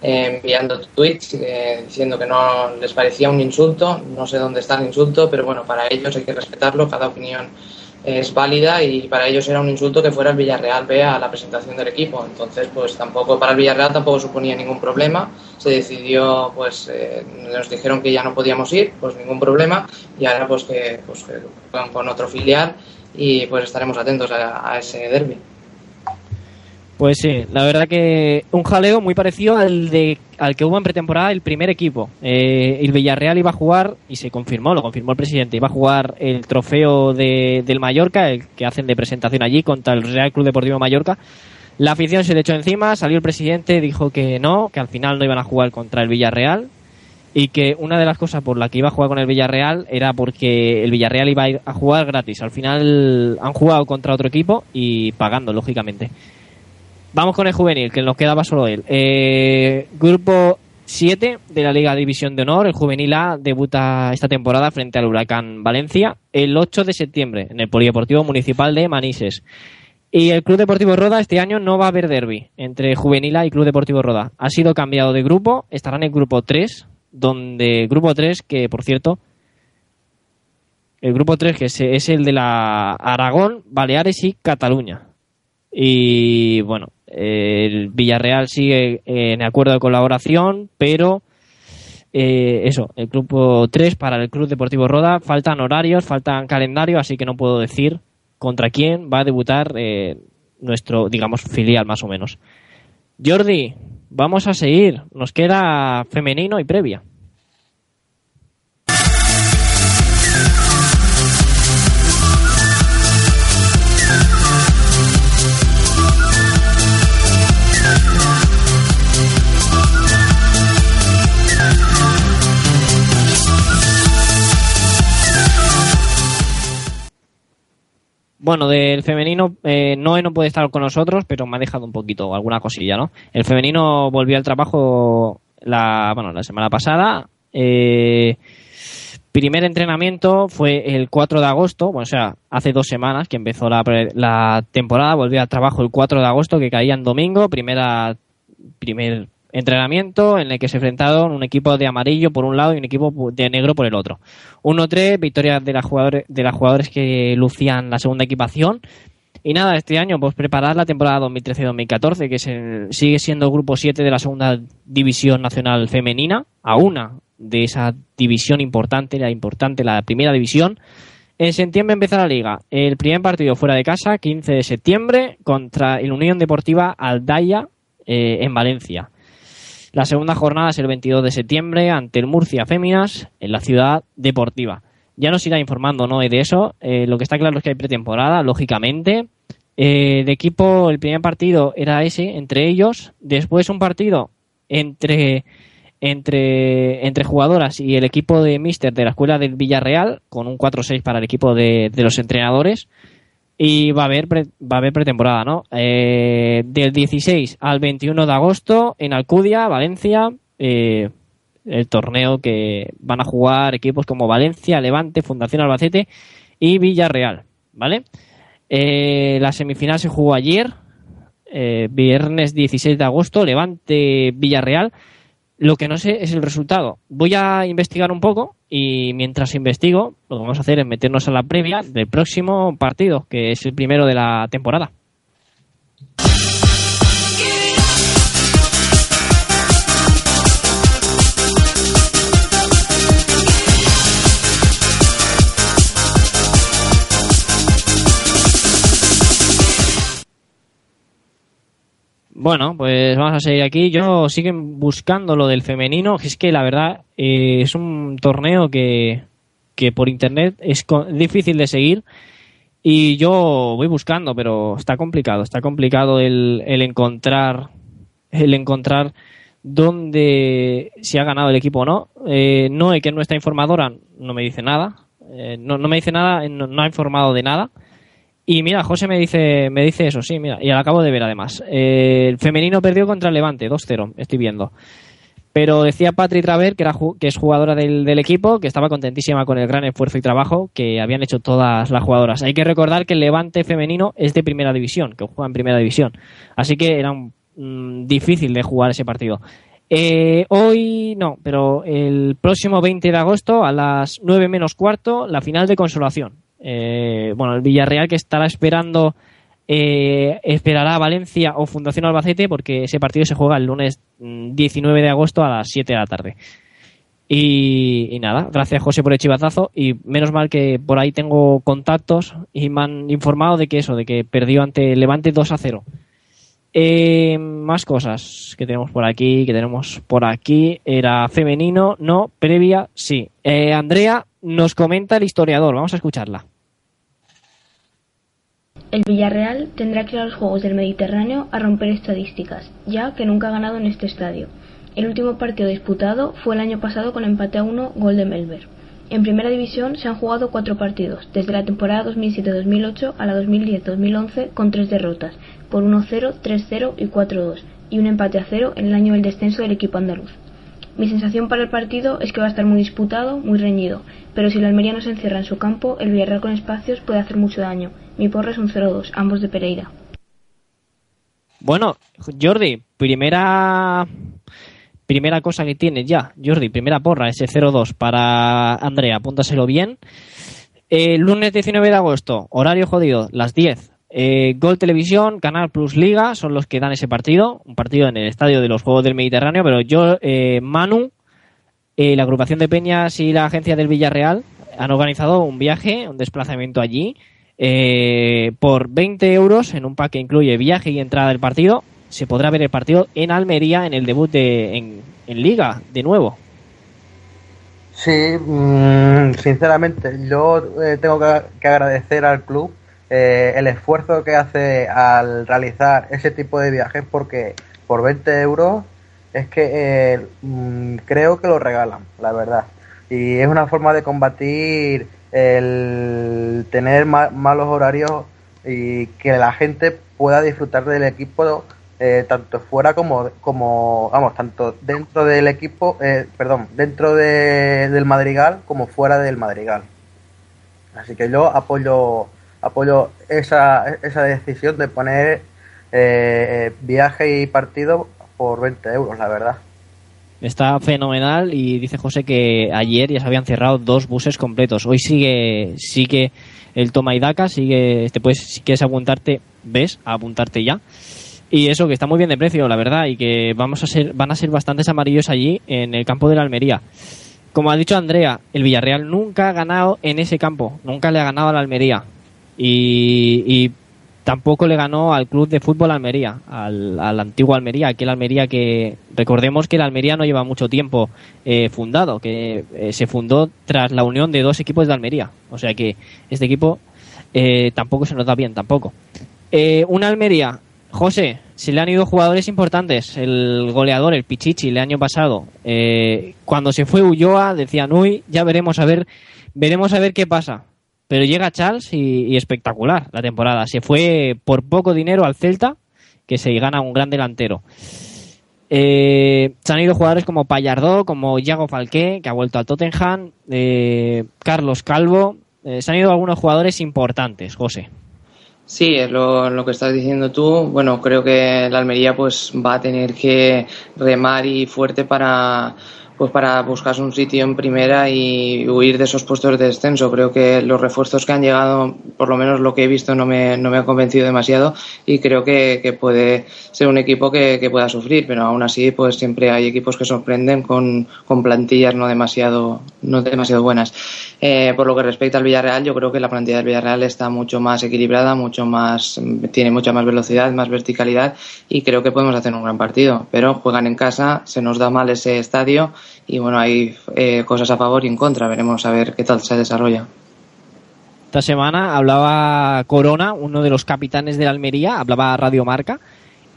eh, enviando tweets eh, diciendo que no les parecía un insulto, no sé dónde está el insulto, pero bueno, para ellos hay que respetarlo, cada opinión es válida y para ellos era un insulto que fuera el Villarreal B a la presentación del equipo. Entonces, pues tampoco para el Villarreal tampoco suponía ningún problema. Se decidió, pues eh, nos dijeron que ya no podíamos ir, pues ningún problema. Y ahora pues que pues que con otro filial y pues estaremos atentos a, ese derby. Pues sí, la verdad que un jaleo muy parecido al de al que hubo en pretemporada el primer equipo. Eh, el Villarreal iba a jugar, y se confirmó, lo confirmó el presidente, iba a jugar el trofeo de, del Mallorca, el que hacen de presentación allí contra el Real Club Deportivo Mallorca. La afición se le echó encima, salió el presidente, dijo que no, que al final no iban a jugar contra el Villarreal y que una de las cosas por la que iba a jugar con el Villarreal era porque el Villarreal iba a jugar gratis. Al final han jugado contra otro equipo y pagando, lógicamente. Vamos con el juvenil, que nos quedaba solo él. Eh, grupo 7 de la Liga División de Honor. El juvenil A debuta esta temporada frente al Huracán Valencia el 8 de septiembre en el Polideportivo Municipal de Manises. Y el Club Deportivo Roda este año no va a haber derby entre Juvenil y Club Deportivo Roda. Ha sido cambiado de grupo, estará en el grupo 3, donde grupo 3, que por cierto, el grupo 3 que es, es el de la Aragón, Baleares y Cataluña. Y bueno, el Villarreal sigue en acuerdo de colaboración, pero eh, eso, el grupo 3 para el Club Deportivo Roda, faltan horarios, faltan calendario, así que no puedo decir contra quién va a debutar eh, nuestro, digamos, filial más o menos. Jordi, vamos a seguir, nos queda femenino y previa. Bueno, del femenino, eh, Noé no puede estar con nosotros, pero me ha dejado un poquito, alguna cosilla, ¿no? El femenino volvió al trabajo la, bueno, la semana pasada. Eh, primer entrenamiento fue el 4 de agosto, bueno, o sea, hace dos semanas que empezó la, la temporada, volvió al trabajo el 4 de agosto, que caía en domingo, primera, primer entrenamiento en el que se enfrentaron un equipo de amarillo por un lado y un equipo de negro por el otro. 1-3, victoria de las jugadores, de las jugadores que lucían la segunda equipación. Y nada, este año, pues preparar la temporada 2013-2014, que es el- sigue siendo el grupo 7 de la segunda división nacional femenina, a una de esa división importante, la importante, la primera división. En septiembre empieza la liga. El primer partido fuera de casa, 15 de septiembre, contra el Unión Deportiva Aldaya eh, en Valencia. La segunda jornada es el 22 de septiembre ante el Murcia Féminas en la ciudad deportiva. Ya nos irá informando ¿no? de eso. Eh, lo que está claro es que hay pretemporada, lógicamente. Eh, el equipo, el primer partido era ese, entre ellos. Después un partido entre entre, entre jugadoras y el equipo de Mister de la escuela del Villarreal, con un 4-6 para el equipo de, de los entrenadores. Y va a haber, pre- va a haber pretemporada, ¿no? Eh, del 16 al 21 de agosto en Alcudia, Valencia, eh, el torneo que van a jugar equipos como Valencia, Levante, Fundación Albacete y Villarreal, ¿vale? Eh, la semifinal se jugó ayer, eh, viernes 16 de agosto, Levante Villarreal. Lo que no sé es el resultado. Voy a investigar un poco y mientras investigo, lo que vamos a hacer es meternos a la previa del próximo partido, que es el primero de la temporada. Bueno, pues vamos a seguir aquí. Yo siguen buscando lo del femenino. Es que la verdad eh, es un torneo que, que por internet es difícil de seguir. Y yo voy buscando, pero está complicado. Está complicado el, el encontrar el encontrar dónde se ha ganado el equipo o no. Eh, Noe, que es nuestra informadora, no me dice nada. Eh, no, no me dice nada, no, no ha informado de nada. Y mira, José me dice, me dice eso, sí, mira, y lo acabo de ver además. Eh, el femenino perdió contra el Levante, 2-0, estoy viendo. Pero decía Patri Traver, que, era, que es jugadora del, del equipo, que estaba contentísima con el gran esfuerzo y trabajo que habían hecho todas las jugadoras. Hay que recordar que el Levante femenino es de primera división, que juega en primera división. Así que era un- mm, difícil de jugar ese partido. Eh, hoy no, pero el próximo 20 de agosto a las 9 menos cuarto, la final de consolación. Eh, bueno, el Villarreal que estará esperando, eh, esperará a Valencia o Fundación Albacete porque ese partido se juega el lunes mm, 19 de agosto a las 7 de la tarde. Y, nada, gracias José por el chivatazo y menos mal que por ahí tengo contactos y me han informado de que eso, de que perdió ante Levante 2 a 0. Eh, más cosas que tenemos por aquí, que tenemos por aquí. Era femenino, no, previa, sí. Eh, Andrea nos comenta el historiador, vamos a escucharla. El Villarreal tendrá que ir a los Juegos del Mediterráneo a romper estadísticas, ya que nunca ha ganado en este estadio. El último partido disputado fue el año pasado con empate a uno gol de Melber. En primera división se han jugado cuatro partidos, desde la temporada 2007-2008 a la 2010-2011 con tres derrotas, por 1-0, 3-0 y 4-2, y un empate a cero en el año del descenso del equipo andaluz. Mi sensación para el partido es que va a estar muy disputado, muy reñido, pero si la Almería no se encierra en su campo, el Villarreal con espacios puede hacer mucho daño. Mi porra es un 0-2, ambos de Pereira. Bueno, Jordi, primera primera cosa que tienes ya, Jordi, primera porra, ese 0-2 para Andrea, apúntaselo bien. Eh, lunes 19 de agosto, horario jodido, las 10. Eh, Gol Televisión, Canal Plus Liga son los que dan ese partido, un partido en el estadio de los Juegos del Mediterráneo, pero yo, eh, Manu, eh, la agrupación de Peñas y la agencia del Villarreal han organizado un viaje, un desplazamiento allí, eh, por 20 euros en un pack que incluye viaje y entrada del partido. Se podrá ver el partido en Almería en el debut de, en, Liga, de nuevo. Sí, mm, sinceramente, yo eh, tengo que agradecer al club eh, el esfuerzo que hace al realizar ese tipo de viajes porque por 20 euros es que eh, mm, creo que lo regalan, la verdad. Y es una forma de combatir el tener ma- malos horarios y que la gente pueda disfrutar del equipo eh, tanto fuera como como vamos tanto dentro del equipo eh, perdón dentro de- del Madrigal como fuera del Madrigal así que yo apoyo apoyo esa, esa decisión de poner eh, viaje y partido por 20 euros la verdad Está fenomenal y dice José que ayer ya se habían cerrado dos buses completos. Hoy sigue sigue el toma y daca, sigue, te puedes, si quieres apuntarte, ves, a apuntarte ya. Y eso que está muy bien de precio, la verdad, y que vamos a ser, van a ser bastantes amarillos allí en el campo de la Almería. Como ha dicho Andrea, el Villarreal nunca ha ganado en ese campo, nunca le ha ganado a la Almería. Y, tampoco le ganó al club de fútbol Almería, al, al antiguo Almería, aquel Almería que recordemos que el Almería no lleva mucho tiempo eh, fundado, que eh, se fundó tras la unión de dos equipos de Almería. O sea que este equipo eh, tampoco se nos da bien, tampoco. Eh, una Almería José, se le han ido jugadores importantes. El goleador, el Pichichi, el año pasado. eh, cuando se fue Ulloa, decían, uy, ya veremos a ver, veremos a ver qué pasa. Pero llega Charles y, espectacular la temporada. Se fue por poco dinero al Celta, que se gana un gran delantero. Eh, se han ido jugadores como Pallardó, como Iago Falqué, que ha vuelto al Tottenham, eh, Carlos Calvo. Eh, se han ido algunos jugadores importantes, José. Sí, es lo, lo que estás diciendo tú. Bueno, creo que la Almería pues va a tener que remar y fuerte para pues para buscarse un sitio en primera y huir de esos puestos de descenso. Creo que los refuerzos que han llegado, por lo menos lo que he visto, no me, no me ha convencido demasiado y creo que, puede ser un equipo que, que pueda sufrir, pero aún así pues siempre hay equipos que sorprenden con, con plantillas no demasiado, no demasiado buenas. Eh, por lo que respecta al Villarreal, yo creo que la plantilla del Villarreal está mucho más equilibrada, mucho más, tiene mucha más velocidad, más verticalidad y creo que podemos hacer un gran partido. Pero juegan en casa, se nos da mal ese estadio y bueno, hay eh, cosas a favor y en contra. Veremos a ver qué tal se desarrolla. Esta semana hablaba Corona, uno de los capitanes de la Almería, hablaba Radio Marca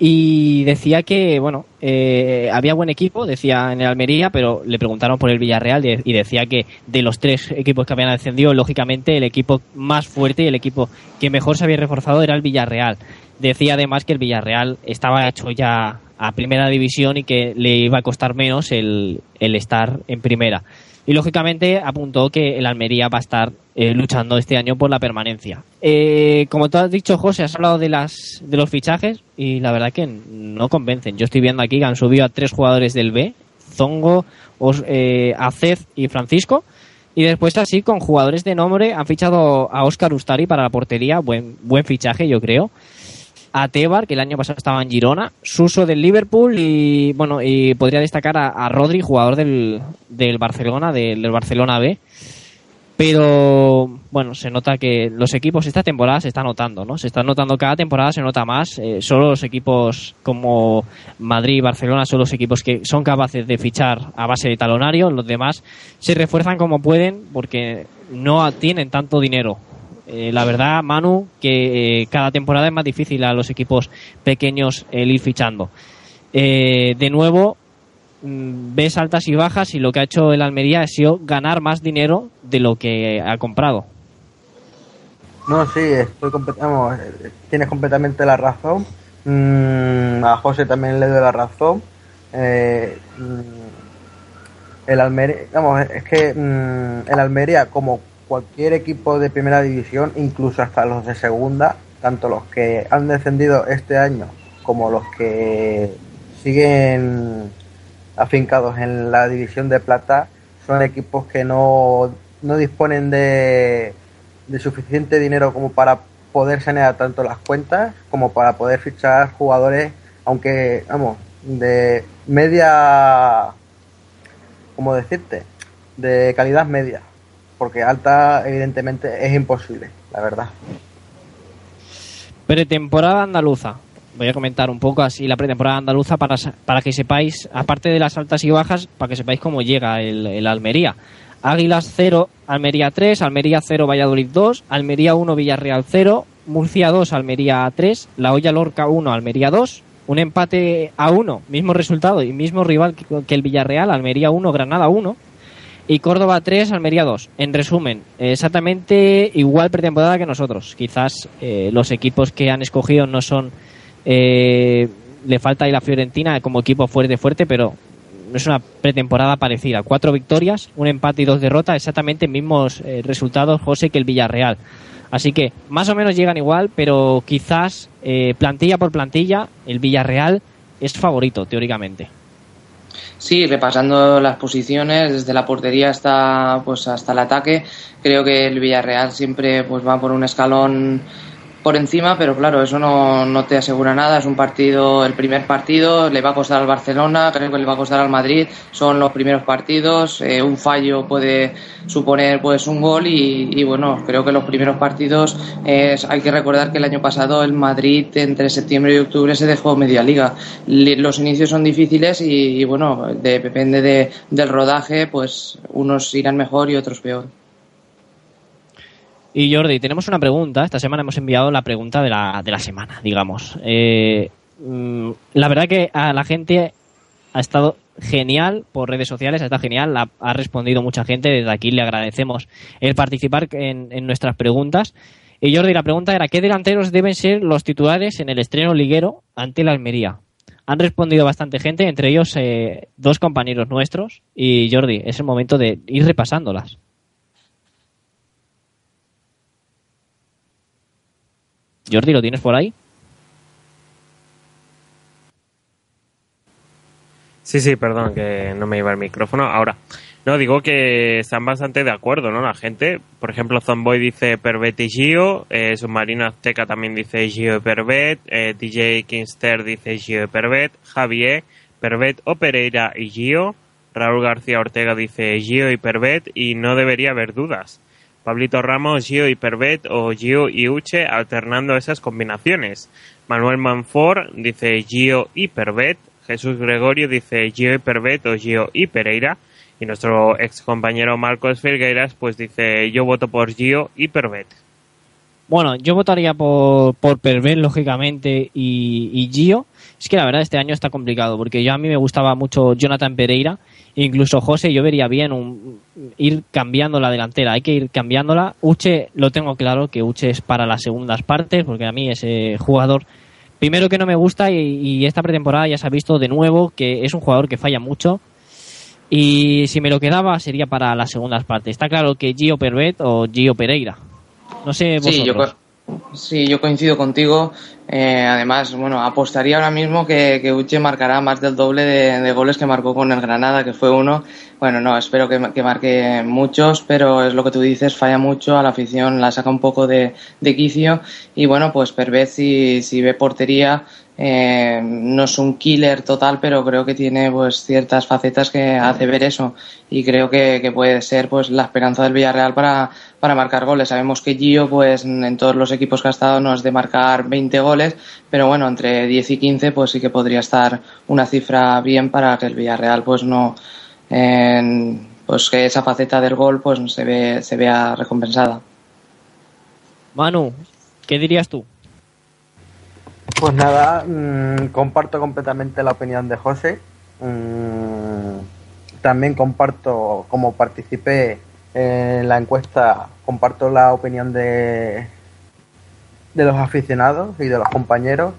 y decía que, bueno, eh, había buen equipo, decía en el Almería, pero le preguntaron por el Villarreal y decía que de los tres equipos que habían ascendido, lógicamente el equipo más fuerte y el equipo que mejor se había reforzado era el Villarreal. Decía además que el Villarreal estaba hecho ya a primera división y que le iba a costar menos el, el estar en primera. Y lógicamente apuntó que el Almería va a estar eh, luchando este año por la permanencia. Eh, como tú has dicho, José, has hablado de las de los fichajes y la verdad que no convencen. Yo estoy viendo aquí que han subido a tres jugadores del B, Zongo, Os, eh, Acez y Francisco. Y después así con jugadores de nombre han fichado a Oscar Ustari para la portería, buen, buen fichaje yo creo a Tebar, que el año pasado estaba en Girona, Suso del Liverpool y bueno, y podría destacar a, Rodri, jugador del, del Barcelona, del, del Barcelona B. Pero bueno, se nota que los equipos esta temporada se están notando, ¿no? Se están notando cada temporada, se nota más. Eh, solo los equipos como Madrid y Barcelona son los equipos que son capaces de fichar a base de talonario. Los demás se refuerzan como pueden porque no tienen tanto dinero. Eh, la verdad, Manu, que eh, cada temporada es más difícil a los equipos pequeños el ir fichando. Eh, de nuevo, mm, ves altas y bajas y lo que ha hecho el Almería ha sido ganar más dinero de lo que ha comprado. No, sí, estoy vamos, eh, tienes completamente la razón. Mm, a José también le doy la razón. Eh, mm, el Almería, vamos, es que el Almería, como cualquier equipo de primera división, incluso hasta los de segunda, tanto los que han descendido este año como los que siguen afincados en la división de plata, son equipos que no, no disponen de, de suficiente dinero como para poder sanear tanto las cuentas como para poder fichar jugadores, aunque, vamos, de media, ¿cómo decirte? De calidad media, porque alta evidentemente es imposible, la verdad. Pretemporada andaluza. Voy a comentar un poco así la pretemporada andaluza para, para que sepáis, aparte de las altas y bajas, para que sepáis cómo llega el, el Almería. Águilas 0, Almería 3, Almería 0, Valladolid 2, Almería 1, Villarreal 0, Murcia 2, Almería 3, La Hoya Lorca 1, Almería 2, un empate a 1, mismo resultado y mismo rival que, que el Villarreal, Almería 1, Granada 1, y Córdoba 3, Almería 2. En resumen, exactamente igual pretemporada que nosotros. Quizás eh, los equipos que han escogido no son... eh, le falta ahí la Fiorentina como equipo fuerte, fuerte, pero es una pretemporada parecida. Cuatro victorias, un empate y dos derrotas, exactamente mismos eh, resultados, José, que el Villarreal. Así que más o menos llegan igual, pero quizás eh, plantilla por plantilla, el Villarreal es favorito, teóricamente. Sí, repasando las posiciones desde la portería hasta pues hasta el ataque, creo que el Villarreal siempre pues va por un escalón por encima, pero claro, eso no, no te asegura nada. Es un partido, el primer partido, le va a costar al Barcelona, creo que le va a costar al Madrid. Son los primeros partidos, eh, un fallo puede suponer pues un gol y, y bueno, creo que los primeros partidos hay que recordar que el año pasado el Madrid entre septiembre y octubre se dejó media liga. Li- Los inicios son difíciles y, y bueno, de- depende de, del rodaje, pues unos irán mejor y otros peor. Y Jordi, tenemos una pregunta. Esta semana hemos enviado la pregunta de la, de la semana, digamos. Eh, mm, la verdad que a la gente ha estado genial por redes sociales, ha estado genial, la- ha respondido mucha gente. Desde aquí le agradecemos el participar en, en nuestras preguntas. Y Jordi, la pregunta era: ¿qué delanteros deben ser los titulares en el estreno liguero ante la Almería? Han respondido bastante gente, entre ellos eh, dos compañeros nuestros. Y Jordi, es el momento de ir repasándolas. Jordi, ¿lo tienes por ahí? Sí, sí, perdón, que no me iba el micrófono. Ahora, no, digo que están bastante de acuerdo, ¿no? La gente, por ejemplo, Zomboy dice Pervet y Gio, eh, Submarino Azteca también dice Gio y Pervet, eh, DJ Kingster dice Gio y Pervet, Javier, Pervet o Pereira y Gio, Raúl García Ortega dice Gio y Pervet y no debería haber dudas. Pablito Ramos, Gio y Pervet o Gio y Uche alternando esas combinaciones. Manuel Manfort dice Gio y Pervet, Jesús Gregorio dice Gio y Pervet o Gio y Pereira. Y nuestro ex compañero Marcos Filgueiras pues dice yo voto por Gio y Pervet. Bueno, yo votaría por, por Perver, lógicamente, y, y Gio. Es que la verdad este año está complicado, porque yo a mí me gustaba mucho Jonathan Pereira, incluso José, yo vería bien un, ir cambiando la delantera, hay que ir cambiándola. Uche, lo tengo claro, que Uche es para las segundas partes, porque a mí ese jugador, primero que no me gusta, y, y esta pretemporada ya se ha visto de nuevo que es un jugador que falla mucho, y si me lo quedaba sería para las segundas partes. Está claro que Gio Pervet o Gio Pereira. No sé vosotros. Sí, yo, sí, yo coincido contigo. Eh, además, bueno, apostaría ahora mismo que, que Uche marcará más del doble de, de goles que marcó con el Granada, que fue uno. Bueno, no, espero que, que marque muchos, pero es lo que tú dices, falla mucho, a la afición la saca un poco de, de quicio. Y bueno, pues Pervez, si, si ve portería, eh, no es un killer total, pero creo que tiene pues ciertas facetas que hace ver eso. Y creo que, que puede ser pues la esperanza del Villarreal para, para marcar goles. Sabemos que Gio, pues en todos los equipos que ha estado no es de marcar 20 goles, pero bueno, entre 10 y 15 pues sí que podría estar una cifra bien para que el Villarreal pues no pues que esa faceta del gol pues se ve se vea recompensada. Manu, ¿qué dirías tú? Pues nada, mm, comparto completamente la opinión de José. Mm, también comparto, como participé en la encuesta, comparto la opinión de, de los aficionados y de los compañeros.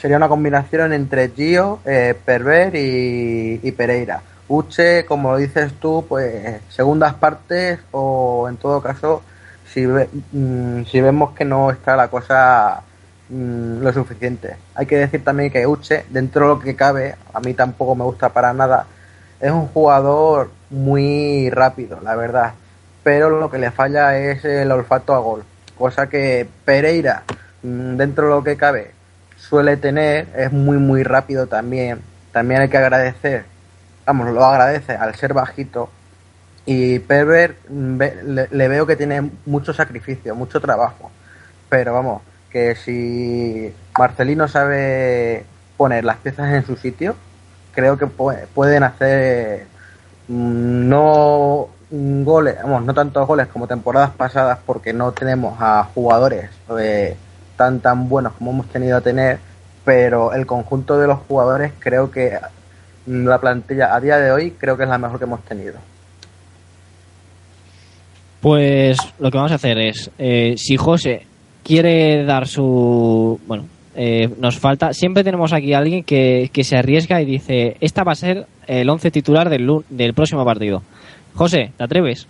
Sería una combinación entre Gio, eh, Perver y, y Pereira. Uche, como lo dices tú, pues segundas partes o en todo caso, si, ve- mm, si vemos que no está la cosa mm, lo suficiente. Hay que decir también que Uche, dentro de lo que cabe, a mí tampoco me gusta para nada, es un jugador muy rápido, la verdad. Pero lo que le falla es el olfato a gol. Cosa que Pereira, mm, dentro de lo que cabe, suele tener, es muy muy rápido también. También hay que agradecer, vamos, lo agradece al ser bajito. Y Perver mm, le, le veo que tiene mucho sacrificio, mucho trabajo. Pero vamos, que si Marcelino sabe poner las piezas en su sitio, creo que pu- pueden hacer mm, no goles, vamos, no tantos goles como temporadas pasadas porque no tenemos a jugadores eh, tan tan buenos como hemos tenido a tener, pero el conjunto de los jugadores creo que la plantilla a día de hoy creo que es la mejor que hemos tenido. Pues lo que vamos a hacer es, eh, si José quiere dar su... Bueno, eh, nos falta... Siempre tenemos aquí alguien que, que se arriesga y dice, esta va a ser el once titular del, del próximo partido. José, ¿te atreves?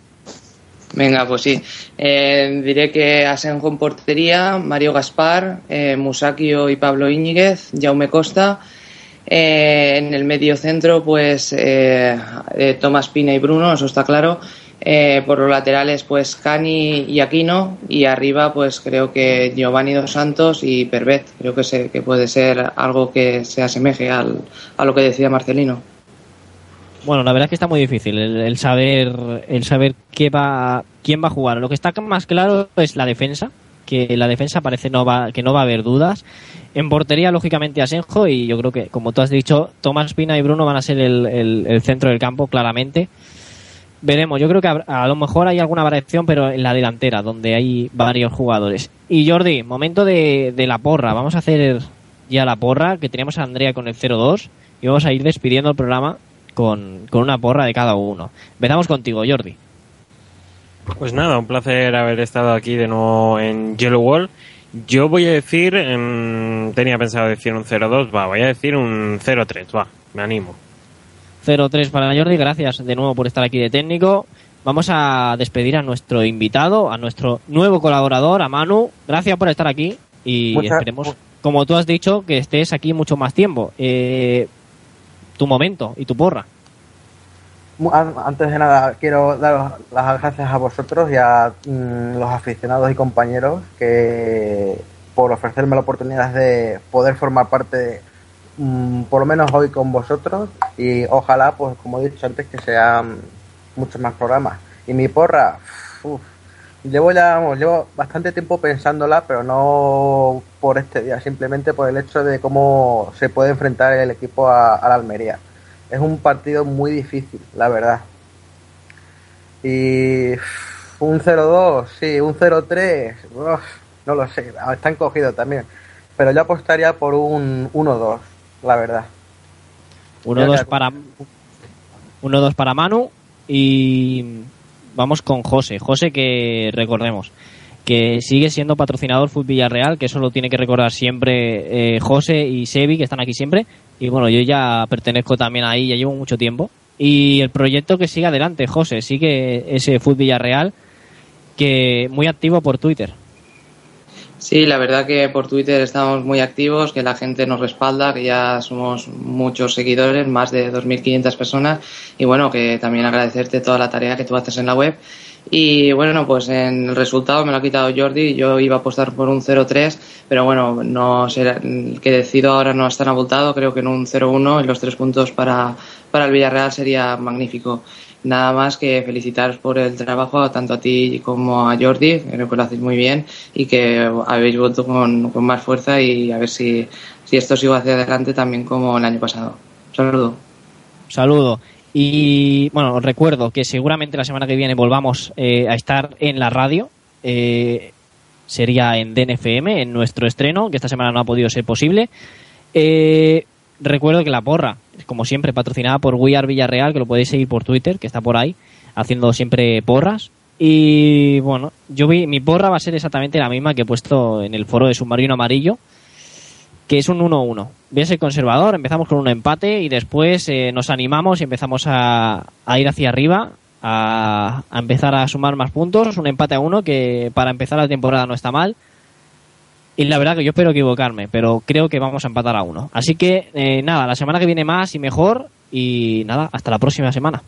Venga, pues sí. Eh, diré que Asenjo en portería, Mario Gaspar, eh, Musakio y Pablo Íñiguez, Jaume Costa. Eh, en el medio centro, pues eh, eh, Tomás Pina y Bruno, eso está claro. Por los laterales, pues Cani y Aquino. Y arriba, pues creo que Giovanni Dos Santos y Pervet. Creo que, se, que puede ser algo que se asemeje al, a lo que decía Marcelino. Bueno, la verdad es que está muy difícil el, saber el saber qué va quién va a jugar. Lo que está más claro es la defensa, que la defensa parece no va que no va a haber dudas. En portería, lógicamente, Asenjo y yo creo que, como tú has dicho, Tomás Pina y Bruno van a ser el, centro del campo, claramente. veremos. Yo creo que habrá- a lo mejor hay alguna variación, pero en la delantera, donde hay varios jugadores. Y Jordi, momento de, de la porra. Vamos a hacer ya la porra, que teníamos a Andrea con el 0-2 y vamos a ir despidiendo el programa con, con una porra de cada uno. Empezamos contigo, Jordi. Pues nada, un placer haber estado aquí de nuevo en Yellow Wall. Yo voy a decir, em, tenía pensado decir un 0-2, va, voy a decir un 0-3, va, me animo. 0-3 para Jordi, gracias de nuevo por estar aquí de técnico. Vamos a despedir a nuestro invitado, a nuestro nuevo colaborador, a Manu. Gracias por estar aquí y Muchas- esperemos, como tú has dicho, que estés aquí mucho más tiempo. Eh, tu momento y tu porra. Antes de nada, quiero dar las gracias a vosotros y a mm, los aficionados y compañeros que por ofrecerme la oportunidad de poder formar parte, mm, por lo menos hoy con vosotros y ojalá, pues como he dicho antes, que sean muchos más programas. Y mi porra, llevo ya, llevo bastante tiempo pensándola, pero no por este día, simplemente por el hecho de cómo se puede enfrentar el equipo a, a la Almería. Es un partido muy difícil, la verdad. Y un 0-2, sí, un 0-3, uf, no lo sé, están cogidos también. Pero yo apostaría por un 1-2, la verdad. 1-2 Ya, para 1-2 para Manu y vamos con José. José que recordemos que sigue siendo patrocinador Fútbol Villarreal, que eso lo tiene que recordar siempre eh, José y Sebi, que están aquí siempre. Y bueno, yo ya pertenezco también ahí, ya llevo mucho tiempo. Y el proyecto que sigue adelante, José, sigue ese Fútbol Villarreal, que muy activo por Twitter. Sí, la verdad que por Twitter estamos muy activos, que la gente nos respalda, que ya somos muchos seguidores, más de 2.500 personas, y bueno, que también agradecerte toda la tarea que tú haces en la web. Y bueno, pues en el resultado me lo ha quitado Jordi, yo iba a apostar por un 0-3, pero bueno, no será, que decido ahora no es tan abultado, creo que en un 0-1 y los tres puntos para, para el Villarreal sería magnífico. Nada más que felicitaros por el trabajo, tanto a ti como a Jordi, creo que lo hacéis muy bien y que habéis vuelto con, con más fuerza y a ver si, si esto sigue hacia adelante también como el año pasado. Saludo. Saludo. Y bueno, os recuerdo que seguramente la semana que viene volvamos eh, a estar en la radio. Eh, sería en DNFM, en nuestro estreno, que esta semana no ha podido ser posible. Eh, recuerdo que la porra, como siempre, patrocinada por We Are Villarreal, que lo podéis seguir por Twitter, que está por ahí, haciendo siempre porras. Y bueno, yo vi, mi porra va a ser exactamente la misma que he puesto en el foro de Submarino Amarillo, que es un 1-1. Voy a ser conservador, empezamos con un empate y después eh, nos animamos y empezamos a, a ir hacia arriba, a, empezar a sumar más puntos. Un empate a uno que para empezar la temporada no está mal. Y la verdad que yo espero equivocarme, pero creo que vamos a empatar a uno. Así que eh, nada, la semana que viene más y mejor. Y nada, hasta la próxima semana.